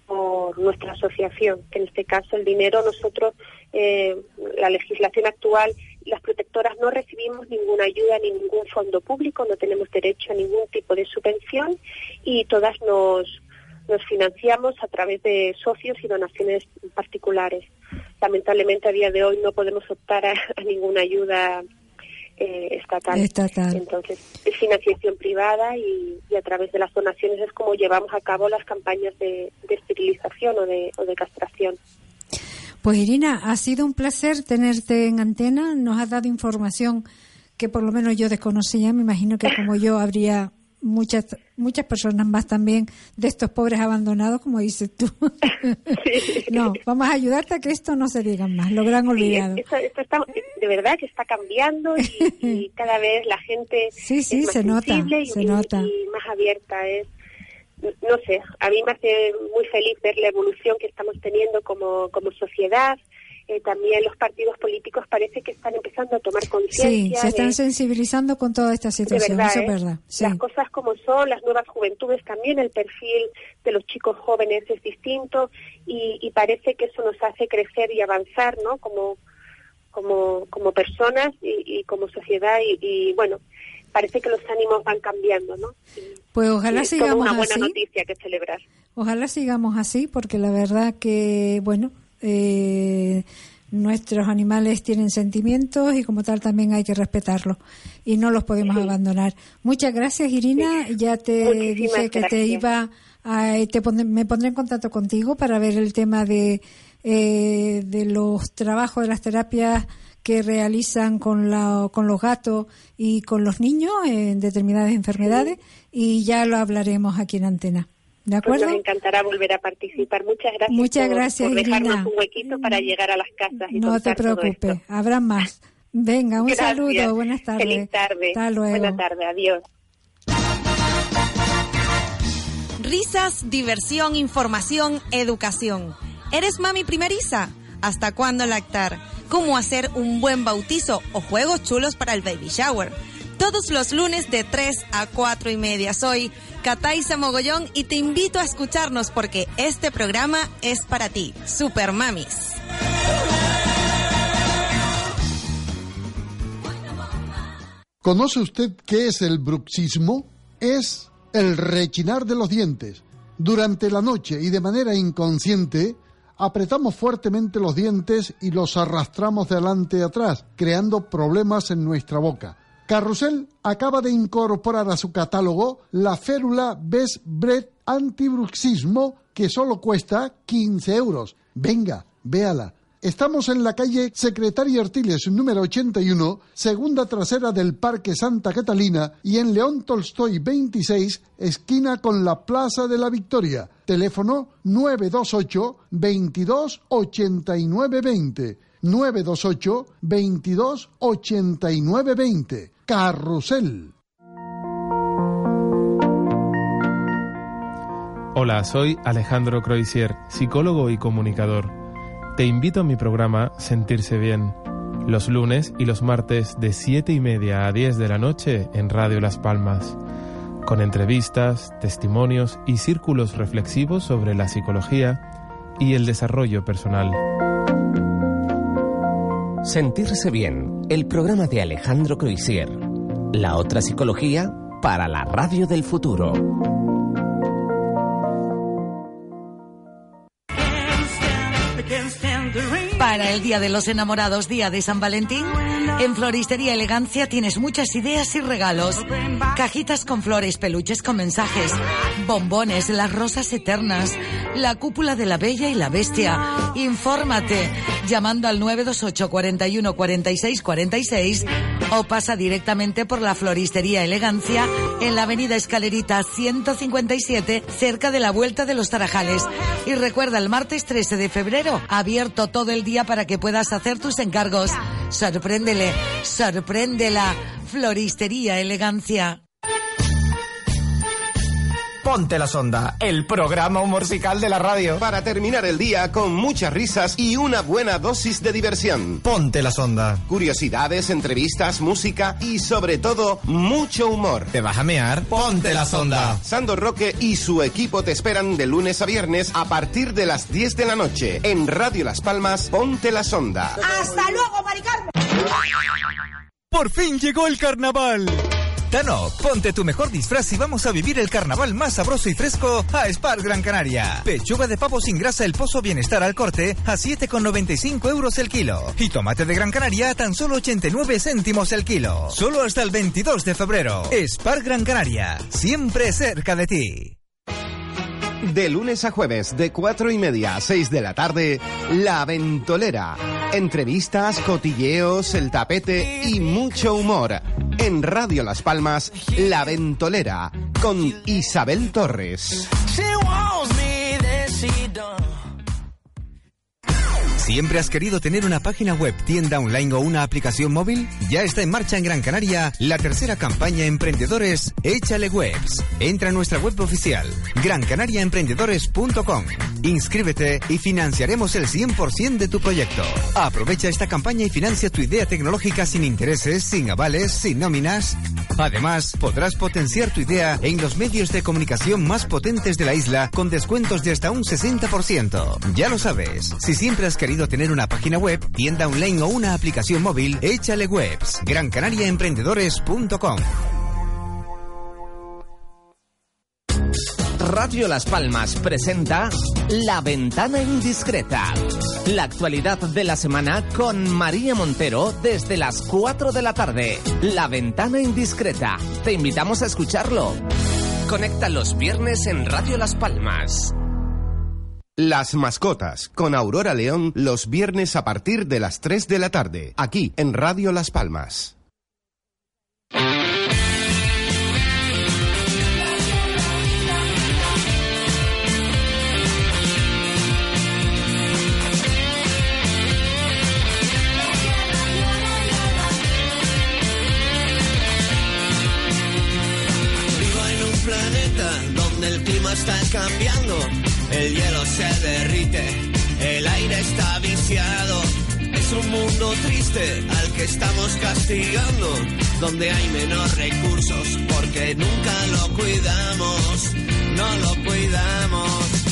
por nuestra asociación, que en este caso el dinero nosotros, eh, la legislación actual, las protectoras no recibimos ninguna ayuda ni ningún fondo público, no tenemos derecho a ningún tipo de subvención y todas nos, nos financiamos a través de socios y donaciones particulares. Lamentablemente a día de hoy no podemos optar a ninguna ayuda eh, estatal. Entonces, es financiación privada y, a través de las donaciones es como llevamos a cabo las campañas de, esterilización o de, o de castración. Pues Irina, ha sido un placer tenerte en antena. Nos has dado información que por lo menos yo desconocía. Me imagino que como yo habría muchas muchas personas más también de estos pobres abandonados, como dices tú. no, vamos a ayudarte a que esto no se diga más, lo gran olvidado. esto, está, de verdad que está cambiando y, cada vez la gente sí, sí, es más se nota, y, se nota. y más abierta. Es, no sé, a mí me hace muy feliz ver la evolución que estamos teniendo como, como sociedad, eh, también los partidos políticos parece que están empezando a tomar conciencia. Sí, se están sensibilizando con toda esta situación, eso es ¿eh? verdad. Las cosas como son, las nuevas juventudes también, el perfil de los chicos jóvenes es distinto y, parece que eso nos hace crecer y avanzar, ¿no? Como, como, como personas y, como sociedad y, bueno, parece que los ánimos van cambiando, ¿no? pues ojalá sigamos una buena noticia que celebrar. Ojalá sigamos así, porque la verdad que, bueno, eh, nuestros animales tienen sentimientos y como tal también hay que respetarlos y no los podemos abandonar. Muchas gracias Irina, ya te dije que te iba a, te me pondré en contacto contigo para ver el tema de, eh, de los trabajos de las terapias que realizan con, la, con los gatos y con los niños en determinadas enfermedades y ya lo hablaremos aquí en antena. ¿De pues acuerdo? nos encantará volver a participar. Muchas gracias, Muchas por, gracias, por dejarnos un huequito para llegar a las casas. Y no te preocupes, habrá más. Venga, un saludo, buenas tardes. Feliz tarde. Hasta luego. Buenas tardes, adiós. Risas, diversión, información, educación. ¿Eres mami primeriza? ¿Hasta cuándo lactar? ¿Cómo hacer un buen bautizo o juegos chulos para el baby shower? Todos los lunes de 3 a 4 y media. Soy Cataiza Mogollón y te invito a escucharnos porque este programa es para ti, Super Mamis. ¿Conoce usted qué es el bruxismo? Es el rechinar de los dientes. Durante la noche y de manera inconsciente, apretamos fuertemente los dientes y los arrastramos de adelante y atrás, creando problemas en nuestra boca. Carrusel acaba de incorporar a su catálogo la férula Best Bread Antibruxismo que solo cuesta 15 euros. Venga, véala. Estamos en la calle Secretaria Artiles número 81, segunda trasera del Parque Santa Catalina y en León Tolstoy 26, esquina con la Plaza de la Victoria. Teléfono 928 22 89 20. 928 22 89 20. Carrusel. Hola, soy Alejandro Croisier, psicólogo y comunicador. Te invito a mi programa Sentirse Bien, los lunes y los martes de 7 y media a 10 de la noche en Radio Las Palmas, con entrevistas, testimonios y círculos reflexivos sobre la psicología y el desarrollo personal. Sentirse bien, el programa de Alejandro Croisier. La otra psicología para la radio del futuro. El Día de los Enamorados, Día de San Valentín? En Floristería Elegancia tienes muchas ideas y regalos. Cajitas con flores, peluches con mensajes, bombones, las rosas eternas, la cúpula de la Bella y la Bestia. Infórmate llamando al 928 41 46 46 o pasa directamente por la Floristería Elegancia en la Avenida Escalerita 157 cerca de la Vuelta de los Tarajales. Y recuerda el martes 13 de febrero, abierto todo el día para que puedas hacer tus encargos. Sorpréndele, sorpréndela. Floristería Elegancia. Ponte la Sonda, el programa musical de la radio. Para terminar el día con muchas risas y una buena dosis de diversión. Ponte la Sonda. Curiosidades, entrevistas, música y sobre todo mucho humor. ¿Te vas a mear? Ponte la Sonda. Sandor Roque y su equipo te esperan de lunes a viernes a partir de las 10 de la noche en Radio Las Palmas. Ponte la Sonda. ¡Hasta luego, Maricarmen! Por fin llegó el carnaval. Tano, ponte tu mejor disfraz y vamos a vivir el carnaval más sabroso y fresco a Spar Gran Canaria. Pechuga de pavo sin grasa El Pozo Bienestar al corte a 7,95 euros el kilo. Y tomate de Gran Canaria a tan solo 89 céntimos el kilo. Solo hasta el 22 de febrero. Spar Gran Canaria, siempre cerca de ti. De lunes a jueves, de cuatro y media a seis de la tarde, La Ventolera. Entrevistas, cotilleos, el tapete y mucho humor. En Radio Las Palmas, La Ventolera, con Isabel Torres. ¿Siempre has querido tener una página web, tienda online o una aplicación móvil? Ya está en marcha en Gran Canaria la tercera campaña Emprendedores Échale Webs. Entra a nuestra web oficial, grancanariaemprendedores.com. Inscríbete y financiaremos el 100% de tu proyecto. Aprovecha esta campaña y financia tu idea tecnológica sin intereses, sin avales, sin nóminas. Además, podrás potenciar tu idea en los medios de comunicación más potentes de la isla con descuentos de hasta un 60%. Ya lo sabes, si siempre has querido tener una página web, tienda online o una aplicación móvil, échale webs. GranCanariaEmprendedores.com Radio Las Palmas presenta La Ventana Indiscreta. La actualidad de la semana con María Montero desde las 4 de la tarde. La Ventana Indiscreta. Te invitamos a escucharlo. Conecta los viernes en Radio Las Palmas. Las mascotas con Aurora León los viernes a partir de las 3 de la tarde, aquí en Radio Las Palmas. El clima está cambiando, el hielo se derrite, el aire está viciado. Es un mundo triste al que estamos castigando, donde hay menos recursos porque nunca lo cuidamos, no lo cuidamos.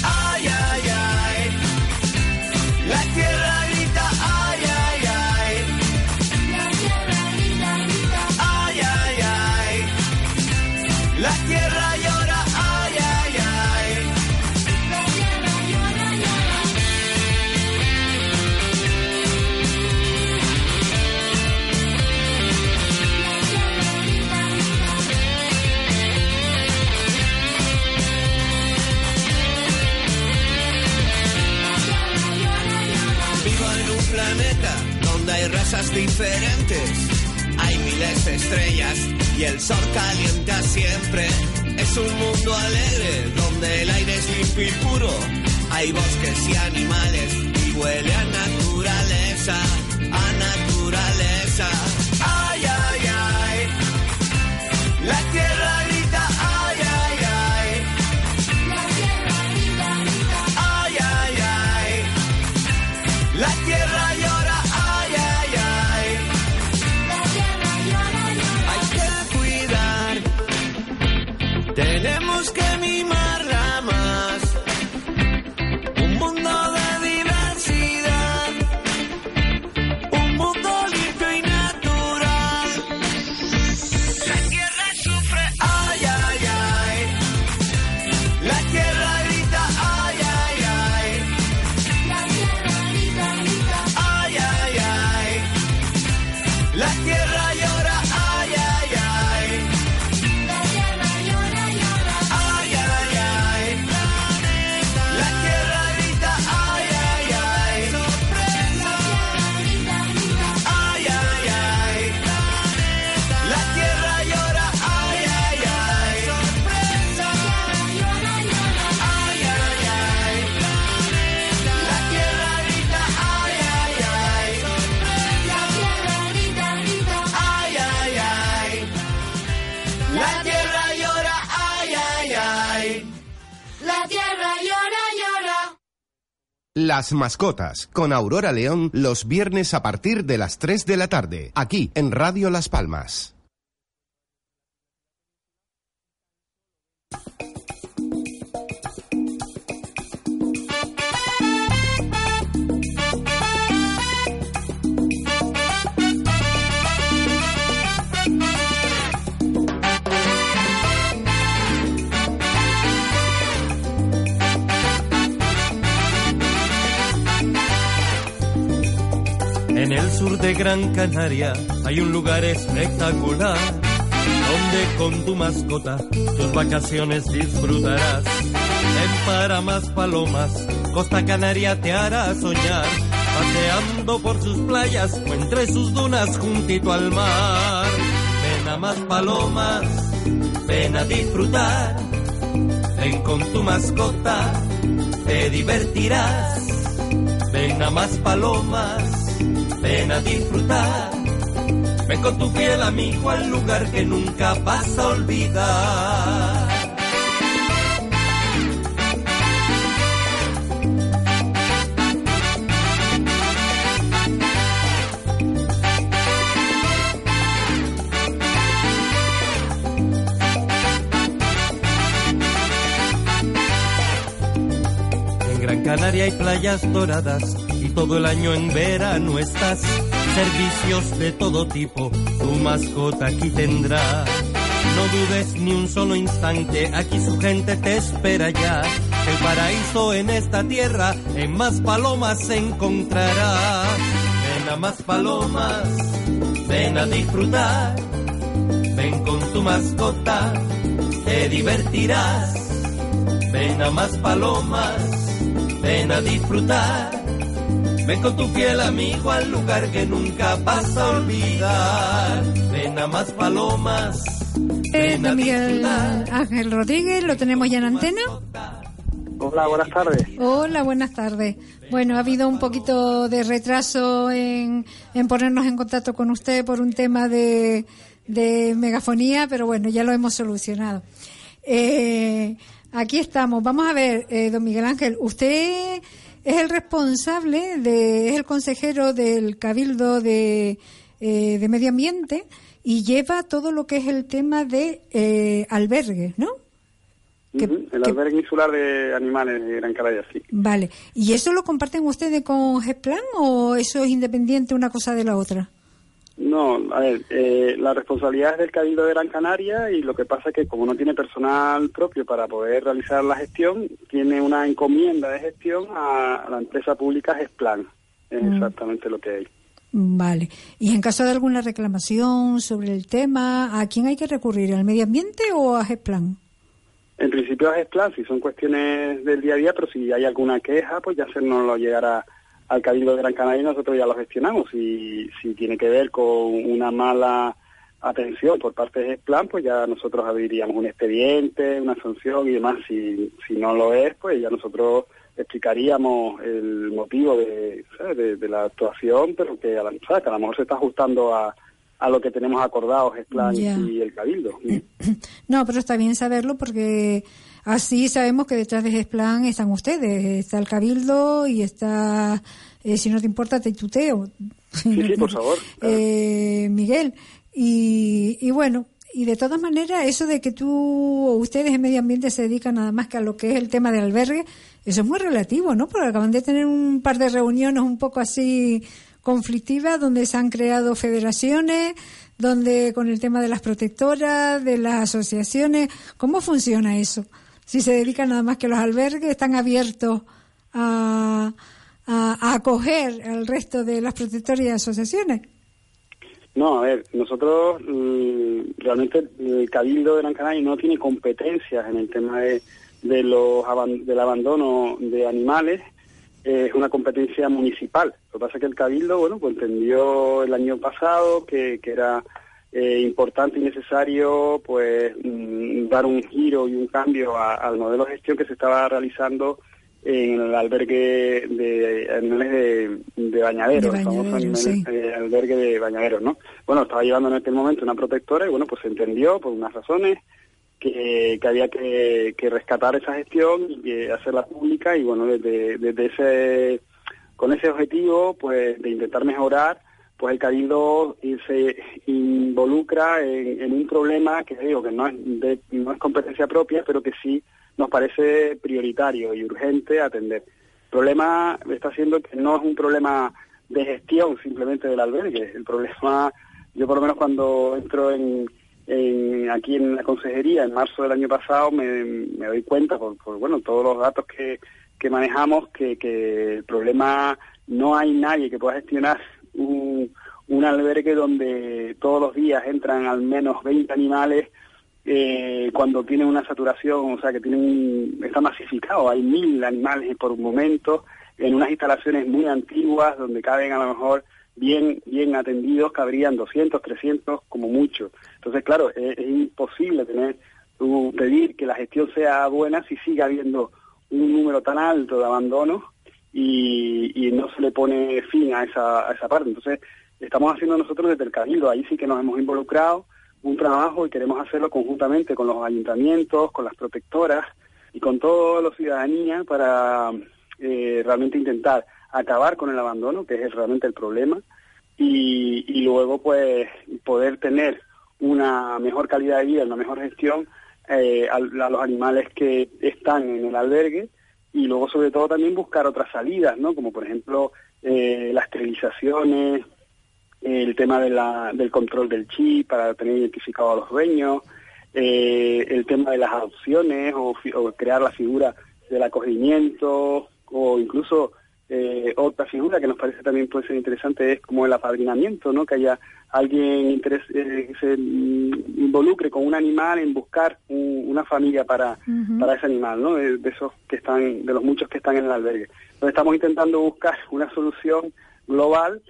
Las mascotas con Aurora León los viernes a partir de las 3 de la tarde, aquí en Radio Las Palmas. Sur de Gran Canaria hay un lugar espectacular donde con tu mascota tus vacaciones disfrutarás. En Paramas Palomas, Costa Canaria te hará soñar, paseando por sus playas o entre sus dunas juntito al mar. Ven a más palomas, ven a disfrutar, ven con tu mascota, te divertirás. Ven a más palomas ven a disfrutar. Ven con tu fiel amigo al lugar que nunca vas a olvidar. En Gran Canaria hay playas doradas y todo el año en verano estás. Servicios de todo tipo, tu mascota aquí tendrá. No dudes ni un solo instante, aquí su gente te espera ya. El paraíso en esta tierra, en más palomas se encontrará. Ven a más palomas, ven a disfrutar. Ven con tu mascota, te divertirás. Ven a más palomas, ven a disfrutar. Ven con tu fiel amigo al lugar que nunca vas a olvidar. Ven a más palomas. Eh, don Miguel Ángel Rodríguez, lo tenemos ya en antena. Hola, buenas tardes. Hola, buenas tardes. Bueno, ha habido un poquito de retraso en, en ponernos en contacto con usted por un tema de, de megafonía, pero bueno, ya lo hemos solucionado. Eh, aquí estamos. Vamos a ver, eh, don Miguel Ángel, usted es el responsable, de, es el consejero del Cabildo de, eh, de Medio Ambiente y lleva todo lo que es el tema de eh, albergues, ¿no? El albergue insular de animales de Gran Canaria, sí. Vale. ¿Y eso lo comparten ustedes con GESPLAN o eso es independiente una cosa de la otra? No, a ver, eh, la responsabilidad es del Cabildo de Gran Canaria y lo que pasa es que como no tiene personal propio para poder realizar la gestión, tiene una encomienda de gestión a, la empresa pública GESPLAN. Es Mm. exactamente lo que hay. Vale. ¿Y en caso de alguna reclamación sobre el tema, a quién hay que recurrir? ¿Al medio ambiente o a GESPLAN? En principio a GESPLAN, si son cuestiones del día a día, pero si hay alguna queja, pues ya hacernoslo llegar a- al Cabildo de Gran Canaria y nosotros ya lo gestionamos. Si, si tiene que ver con una mala atención por parte de GESPLAN, pues ya nosotros abriríamos un expediente, una sanción y demás. Si, si no lo es, pues ya nosotros explicaríamos el motivo de, ¿sabes? de, de la actuación, pero que a, la, ¿sabes? que a lo mejor se está ajustando a, a lo que tenemos acordado GESPLAN Ya. y el Cabildo. No, pero está bien saberlo porque así sabemos que detrás de GESPLAN están ustedes. Está el Cabildo y está, eh, si no te importa, te tuteo. Sí, sí, por favor. Eh, Miguel. Y, y bueno, y de todas maneras, eso de que tú o ustedes en medio ambiente se dedican nada más que a lo que es el tema del albergue, eso es muy relativo, ¿no? Porque acaban de tener un par de reuniones un poco así conflictivas donde se han creado federaciones, donde con el tema de las protectoras, de las asociaciones, ¿cómo funciona eso? Si se dedican nada más que los albergues, están abiertos a, a, acoger al resto de las protectoras y asociaciones. No, a ver, nosotros mm, realmente el Cabildo de Gran Canaria no tiene competencias en el tema de, de los del abandono de animales, eh, es una competencia municipal. Lo que pasa es que el Cabildo, bueno, pues entendió el año pasado que, que era eh, importante y necesario pues mm, dar un giro y un cambio a- al modelo de gestión que se estaba realizando en el albergue de animales de, de bañaderos, De el sí. eh, albergue de bañaderos, ¿no? Bueno, estaba llevando en aquel momento una protectora y bueno, pues se entendió por unas razones que, había que, rescatar esa gestión y hacerla pública y bueno, desde, desde ese, con ese objetivo pues de intentar mejorar, pues el Cabildo se involucra en, un problema que digo que no es, no es competencia propia, pero que sí nos parece prioritario y urgente atender. El problema está siendo que no es un problema de gestión simplemente del albergue, el problema, yo por lo menos cuando entro en aquí en la consejería en marzo del año pasado me, doy cuenta por, bueno todos los datos que, manejamos que, el problema no hay nadie que pueda gestionar un, albergue donde todos los días entran al menos 20 animales eh, cuando tienen una saturación, o sea que tienen está masificado, hay mil animales por un momento en unas instalaciones muy antiguas donde caben a lo mejor bien, bien atendidos cabrían 200, 300 como mucho. Entonces, claro, es, imposible tener pedir que la gestión sea buena si sigue habiendo un número tan alto de abandonos y, no se le pone fin a esa, parte. Entonces, estamos haciendo nosotros desde el Cabildo, ahí sí que nos hemos involucrado un trabajo y queremos hacerlo conjuntamente con los ayuntamientos, con las protectoras y con toda la ciudadanía para eh, realmente intentar acabar con el abandono, que es realmente el problema, y, luego pues poder tener una mejor calidad de vida, una mejor gestión eh, a, los animales que están en el albergue y luego sobre todo también buscar otras salidas, ¿no? Como por ejemplo eh, las esterilizaciones, el tema de la, del control del chip para tener identificado a los dueños, eh, el tema de las adopciones o, o crear la figura del acogimiento o incluso eh, otra figura que nos parece también puede ser interesante es como el apadrinamiento, ¿no? Que haya alguien eh, que se involucre con un animal en buscar una familia para, para ese animal, ¿no? De, esos que están, de los muchos que están en el albergue. Entonces estamos intentando buscar una solución global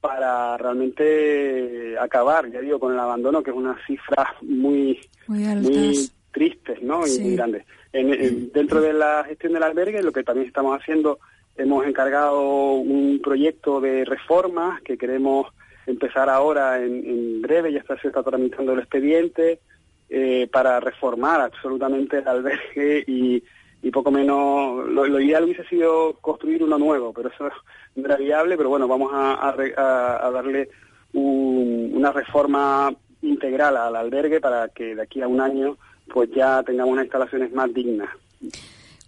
para realmente acabar, ya digo, con el abandono, que es una cifra muy, muy, triste, ¿no? Y muy grande. dentro de la gestión del albergue, lo que también estamos haciendo Hemos encargado un proyecto de reforma que queremos empezar ahora en, breve, ya está, se está tramitando el expediente, eh, para reformar absolutamente el albergue y, poco menos, lo, ideal hubiese sido construir uno nuevo, pero eso no era viable, pero bueno, vamos a, darle una reforma integral al albergue para que de aquí a un año pues ya tengamos unas instalaciones más dignas.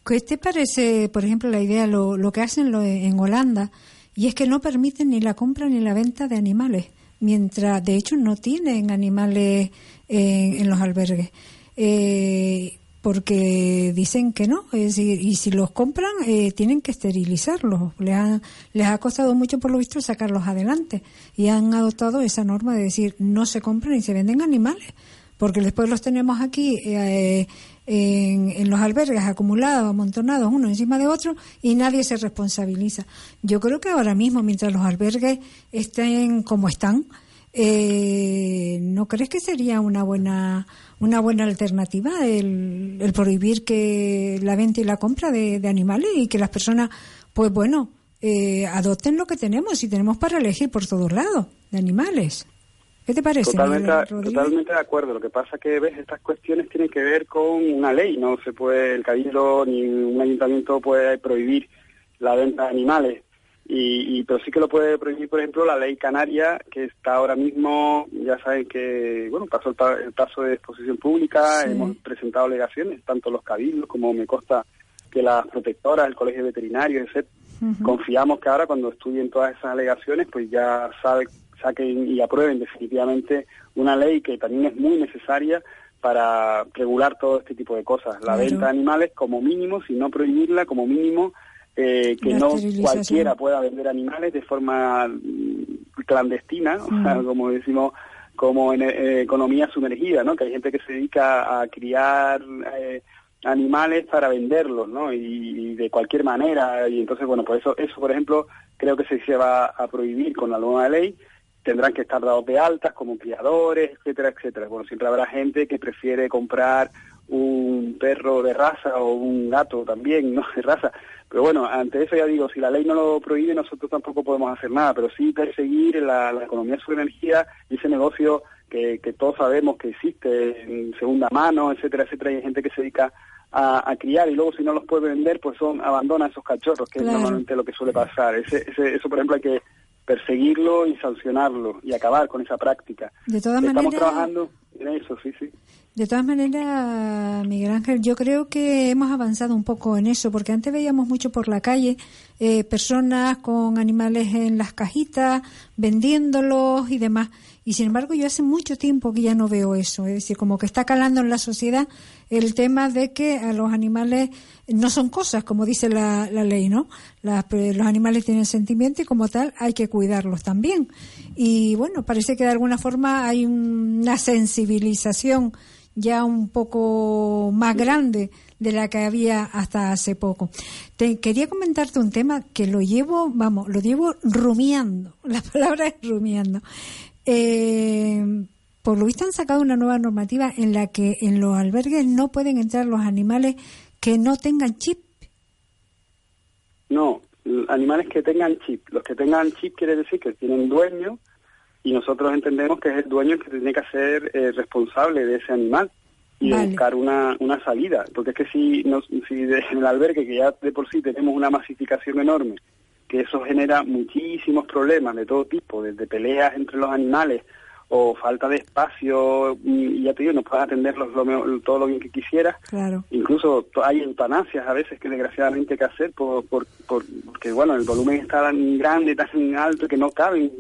¿Qué te parece, por ejemplo, la idea, lo, lo que hacen lo, en Holanda? Y es que no permiten ni la compra ni la venta de animales, mientras de hecho no tienen animales en, los albergues. Eh, porque dicen que no, es decir, y si los compran eh, tienen que esterilizarlos. Les, les ha costado mucho, por lo visto, sacarlos adelante y han adoptado esa norma de decir no se compran ni se venden animales, porque después los tenemos aquí eh, en, los albergues acumulados, amontonados uno encima de otro y nadie se responsabiliza. Yo creo que ahora mismo, mientras los albergues estén como están, eh, ¿no crees que sería una buena una buena alternativa el, prohibir que la venta y la compra de, animales y que las personas, pues bueno, eh, adopten lo que tenemos y tenemos para elegir por todos lados de animales? ¿Qué te parece? Totalmente, de acuerdo. Lo que pasa que ves estas cuestiones tienen que ver con una ley. No se puede el cabildo ni un ayuntamiento puede prohibir la venta de animales. Y, pero sí que lo puede prohibir, por ejemplo, la ley canaria que está ahora mismo. Ya saben que bueno pasó el, paso de exposición pública. Hemos presentado alegaciones tanto los cabildos como me consta que las protectoras, el colegio veterinario, etc. Confiamos que ahora cuando estudien todas esas alegaciones, pues ya sabe saquen y aprueben definitivamente una ley que también es muy necesaria para regular todo este tipo de cosas. La venta de animales como mínimo, si no prohibirla, como mínimo eh, que no cualquiera pueda vender animales de forma mm, clandestina, como decimos, como en eh, economía sumergida, ¿no? Que hay gente que se dedica a criar eh, animales para venderlos, ¿no? Y, de cualquier manera. Y entonces, bueno, pues eso, eso, por ejemplo, creo que se, se va a prohibir con la nueva ley tendrán que estar dados de altas como criadores, etcétera, etcétera. Bueno, siempre habrá gente que prefiere comprar un perro de raza o un gato también, ¿no? De raza. Pero bueno, ante eso ya digo, si la ley no lo prohíbe, nosotros tampoco podemos hacer nada, pero sí perseguir la, economía de su energía y ese negocio que, que todos sabemos que existe en segunda mano, etcétera, etcétera, y hay gente que se dedica a, criar y luego si no los puede vender, pues son abandona esos cachorros, que es normalmente lo que suele pasar. Ese, ese, eso, por ejemplo, hay que perseguirlo y sancionarlo y acabar con esa práctica. De todas Estamos trabajando en eso, sí, sí. De todas maneras, Miguel Ángel, yo creo que hemos avanzado un poco en eso, porque antes veíamos mucho por la calle eh, personas con animales en las cajitas, vendiéndolos y demás. Y sin embargo, yo hace mucho tiempo que ya no veo eso. Es decir, como que está calando en la sociedad el tema de que a los animales no son cosas, como dice la, la ley, ¿no? los animales tienen sentimiento y como tal hay que cuidarlos también. Y bueno, parece que de alguna forma hay una sensibilización ya un poco más grande de la que había hasta hace poco. Te quería comentarte un tema que lo llevo, vamos, lo llevo rumiando. La palabra es rumiando. Eh, por lo visto han sacado una nueva normativa en la que en los albergues no pueden entrar los animales que no tengan chip. No, animales que tengan chip. Los que tengan chip quiere decir que tienen dueño y nosotros entendemos que es el dueño el que tiene que ser eh, responsable de ese animal y buscar una, una salida. Porque es que si, no, si en el albergue, que ya de por sí tenemos una masificación enorme, que eso genera muchísimos problemas de todo tipo, desde peleas entre los animales o falta de espacio, y ya te digo, no puedes atenderlos todo lo bien que quisieras. Claro. Incluso hay eutanasias a veces que desgraciadamente hay que hacer por, por, porque, bueno, el volumen está tan grande, tan alto que no caben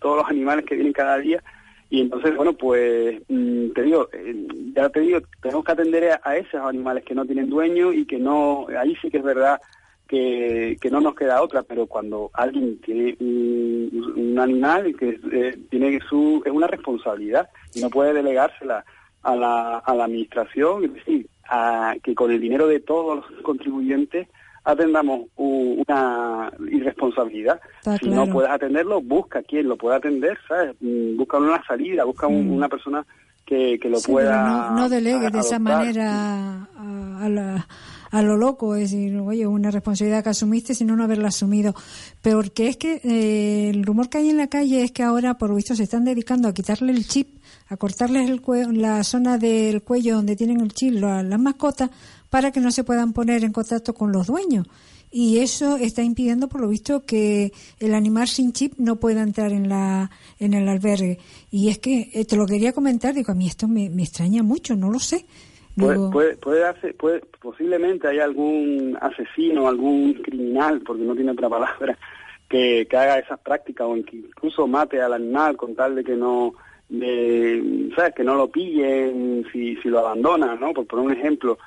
todos los animales que vienen cada día. Y entonces, bueno, pues mm, te digo, eh, ya te digo, tenemos que atender a, esos animales que no tienen dueño y que no, ahí sí que es verdad que, que no nos queda otra, pero cuando alguien tiene un, animal y que eh, tiene su, es una responsabilidad y no puede delegársela a la, a la administración, es decir, a, que con el dinero de todos los contribuyentes atendamos una irresponsabilidad. si no puedes atenderlo, busca quien lo pueda atender, ¿sabes? Busca una salida, busca mm. una persona que, que lo pueda. No, no delegue de esa manera a, la, a, lo loco, es decir, oye, una responsabilidad que asumiste, sino no haberla asumido. Porque es que eh, el rumor que hay en la calle es que ahora, por lo visto, se están dedicando a quitarle el chip, a cortarles el la zona del cuello donde tienen el chip las mascotas para que no se puedan poner en contacto con los dueños. Y eso está impidiendo, por lo visto, que el animal sin chip no pueda entrar en, la, en el albergue. Y es que eh, te lo quería comentar, digo, a mí esto me, extraña mucho, no lo sé. Puede, puede, puede, posiblemente hay algún asesino, algún criminal, porque no tiene otra palabra, que, que haga esas prácticas o que incluso mate al animal con tal de que no, de, ¿sabes? Que no lo pillen si, si lo abandona, ¿no? Por poner un ejemplo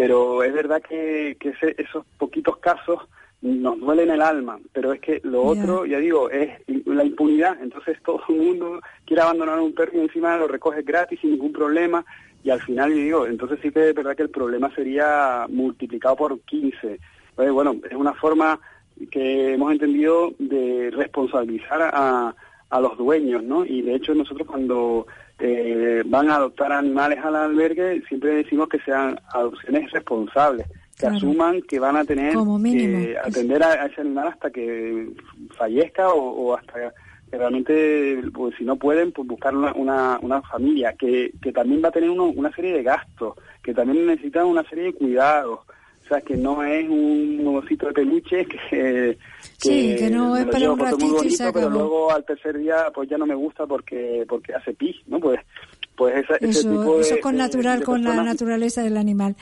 pero es verdad que, esos poquitos casos nos duelen el alma, pero es que lo otro, ya digo, es la impunidad, entonces todo el mundo quiere abandonar un perro y encima lo recoge gratis sin ningún problema y al final, yo digo, entonces sí que es verdad que el problema sería multiplicado por 15. Pues, bueno, es una forma que hemos entendido de responsabilizar a, a los dueños, ¿no? Y de hecho nosotros cuando eh, van a adoptar animales al albergue, siempre decimos que sean adopciones responsables, que asuman que van a tener que atender a, ese animal hasta que fallezca o, hasta que realmente, pues si no pueden, pues buscar una, una, familia, que, que también va a tener una serie de gastos, que también necesitan una serie de cuidados, o sea, que no es un osito de peluche que, sí, que no es para un ratito y se Pero luego al tercer día pues ya no me gusta porque porque hace pis, ¿no? Pues pues esa, eso, ese tipo de, eso con natural, con la naturaleza del animal.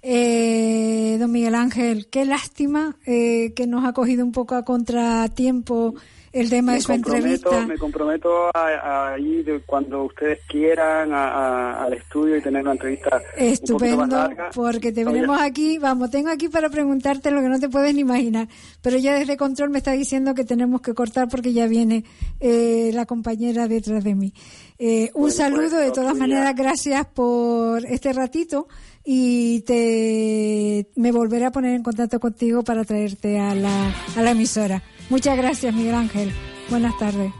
Eh, don Miguel Ángel, qué lástima eh, que nos ha cogido un poco a contratiempo el tema de su entrevista. Me comprometo a, ir cuando ustedes quieran al estudio y tener una entrevista Estupendo, porque te venimos aquí, vamos, tengo aquí para preguntarte lo que no te puedes ni imaginar, pero ya desde control me está diciendo que tenemos que cortar porque ya viene eh, la compañera detrás de mí. Eh, un pues, saludo, de todas maneras, gracias por este ratito y te me volveré a poner en contacto contigo para traerte a la, a la emisora. Muchas gracias, Miguel Ángel. Buenas tardes.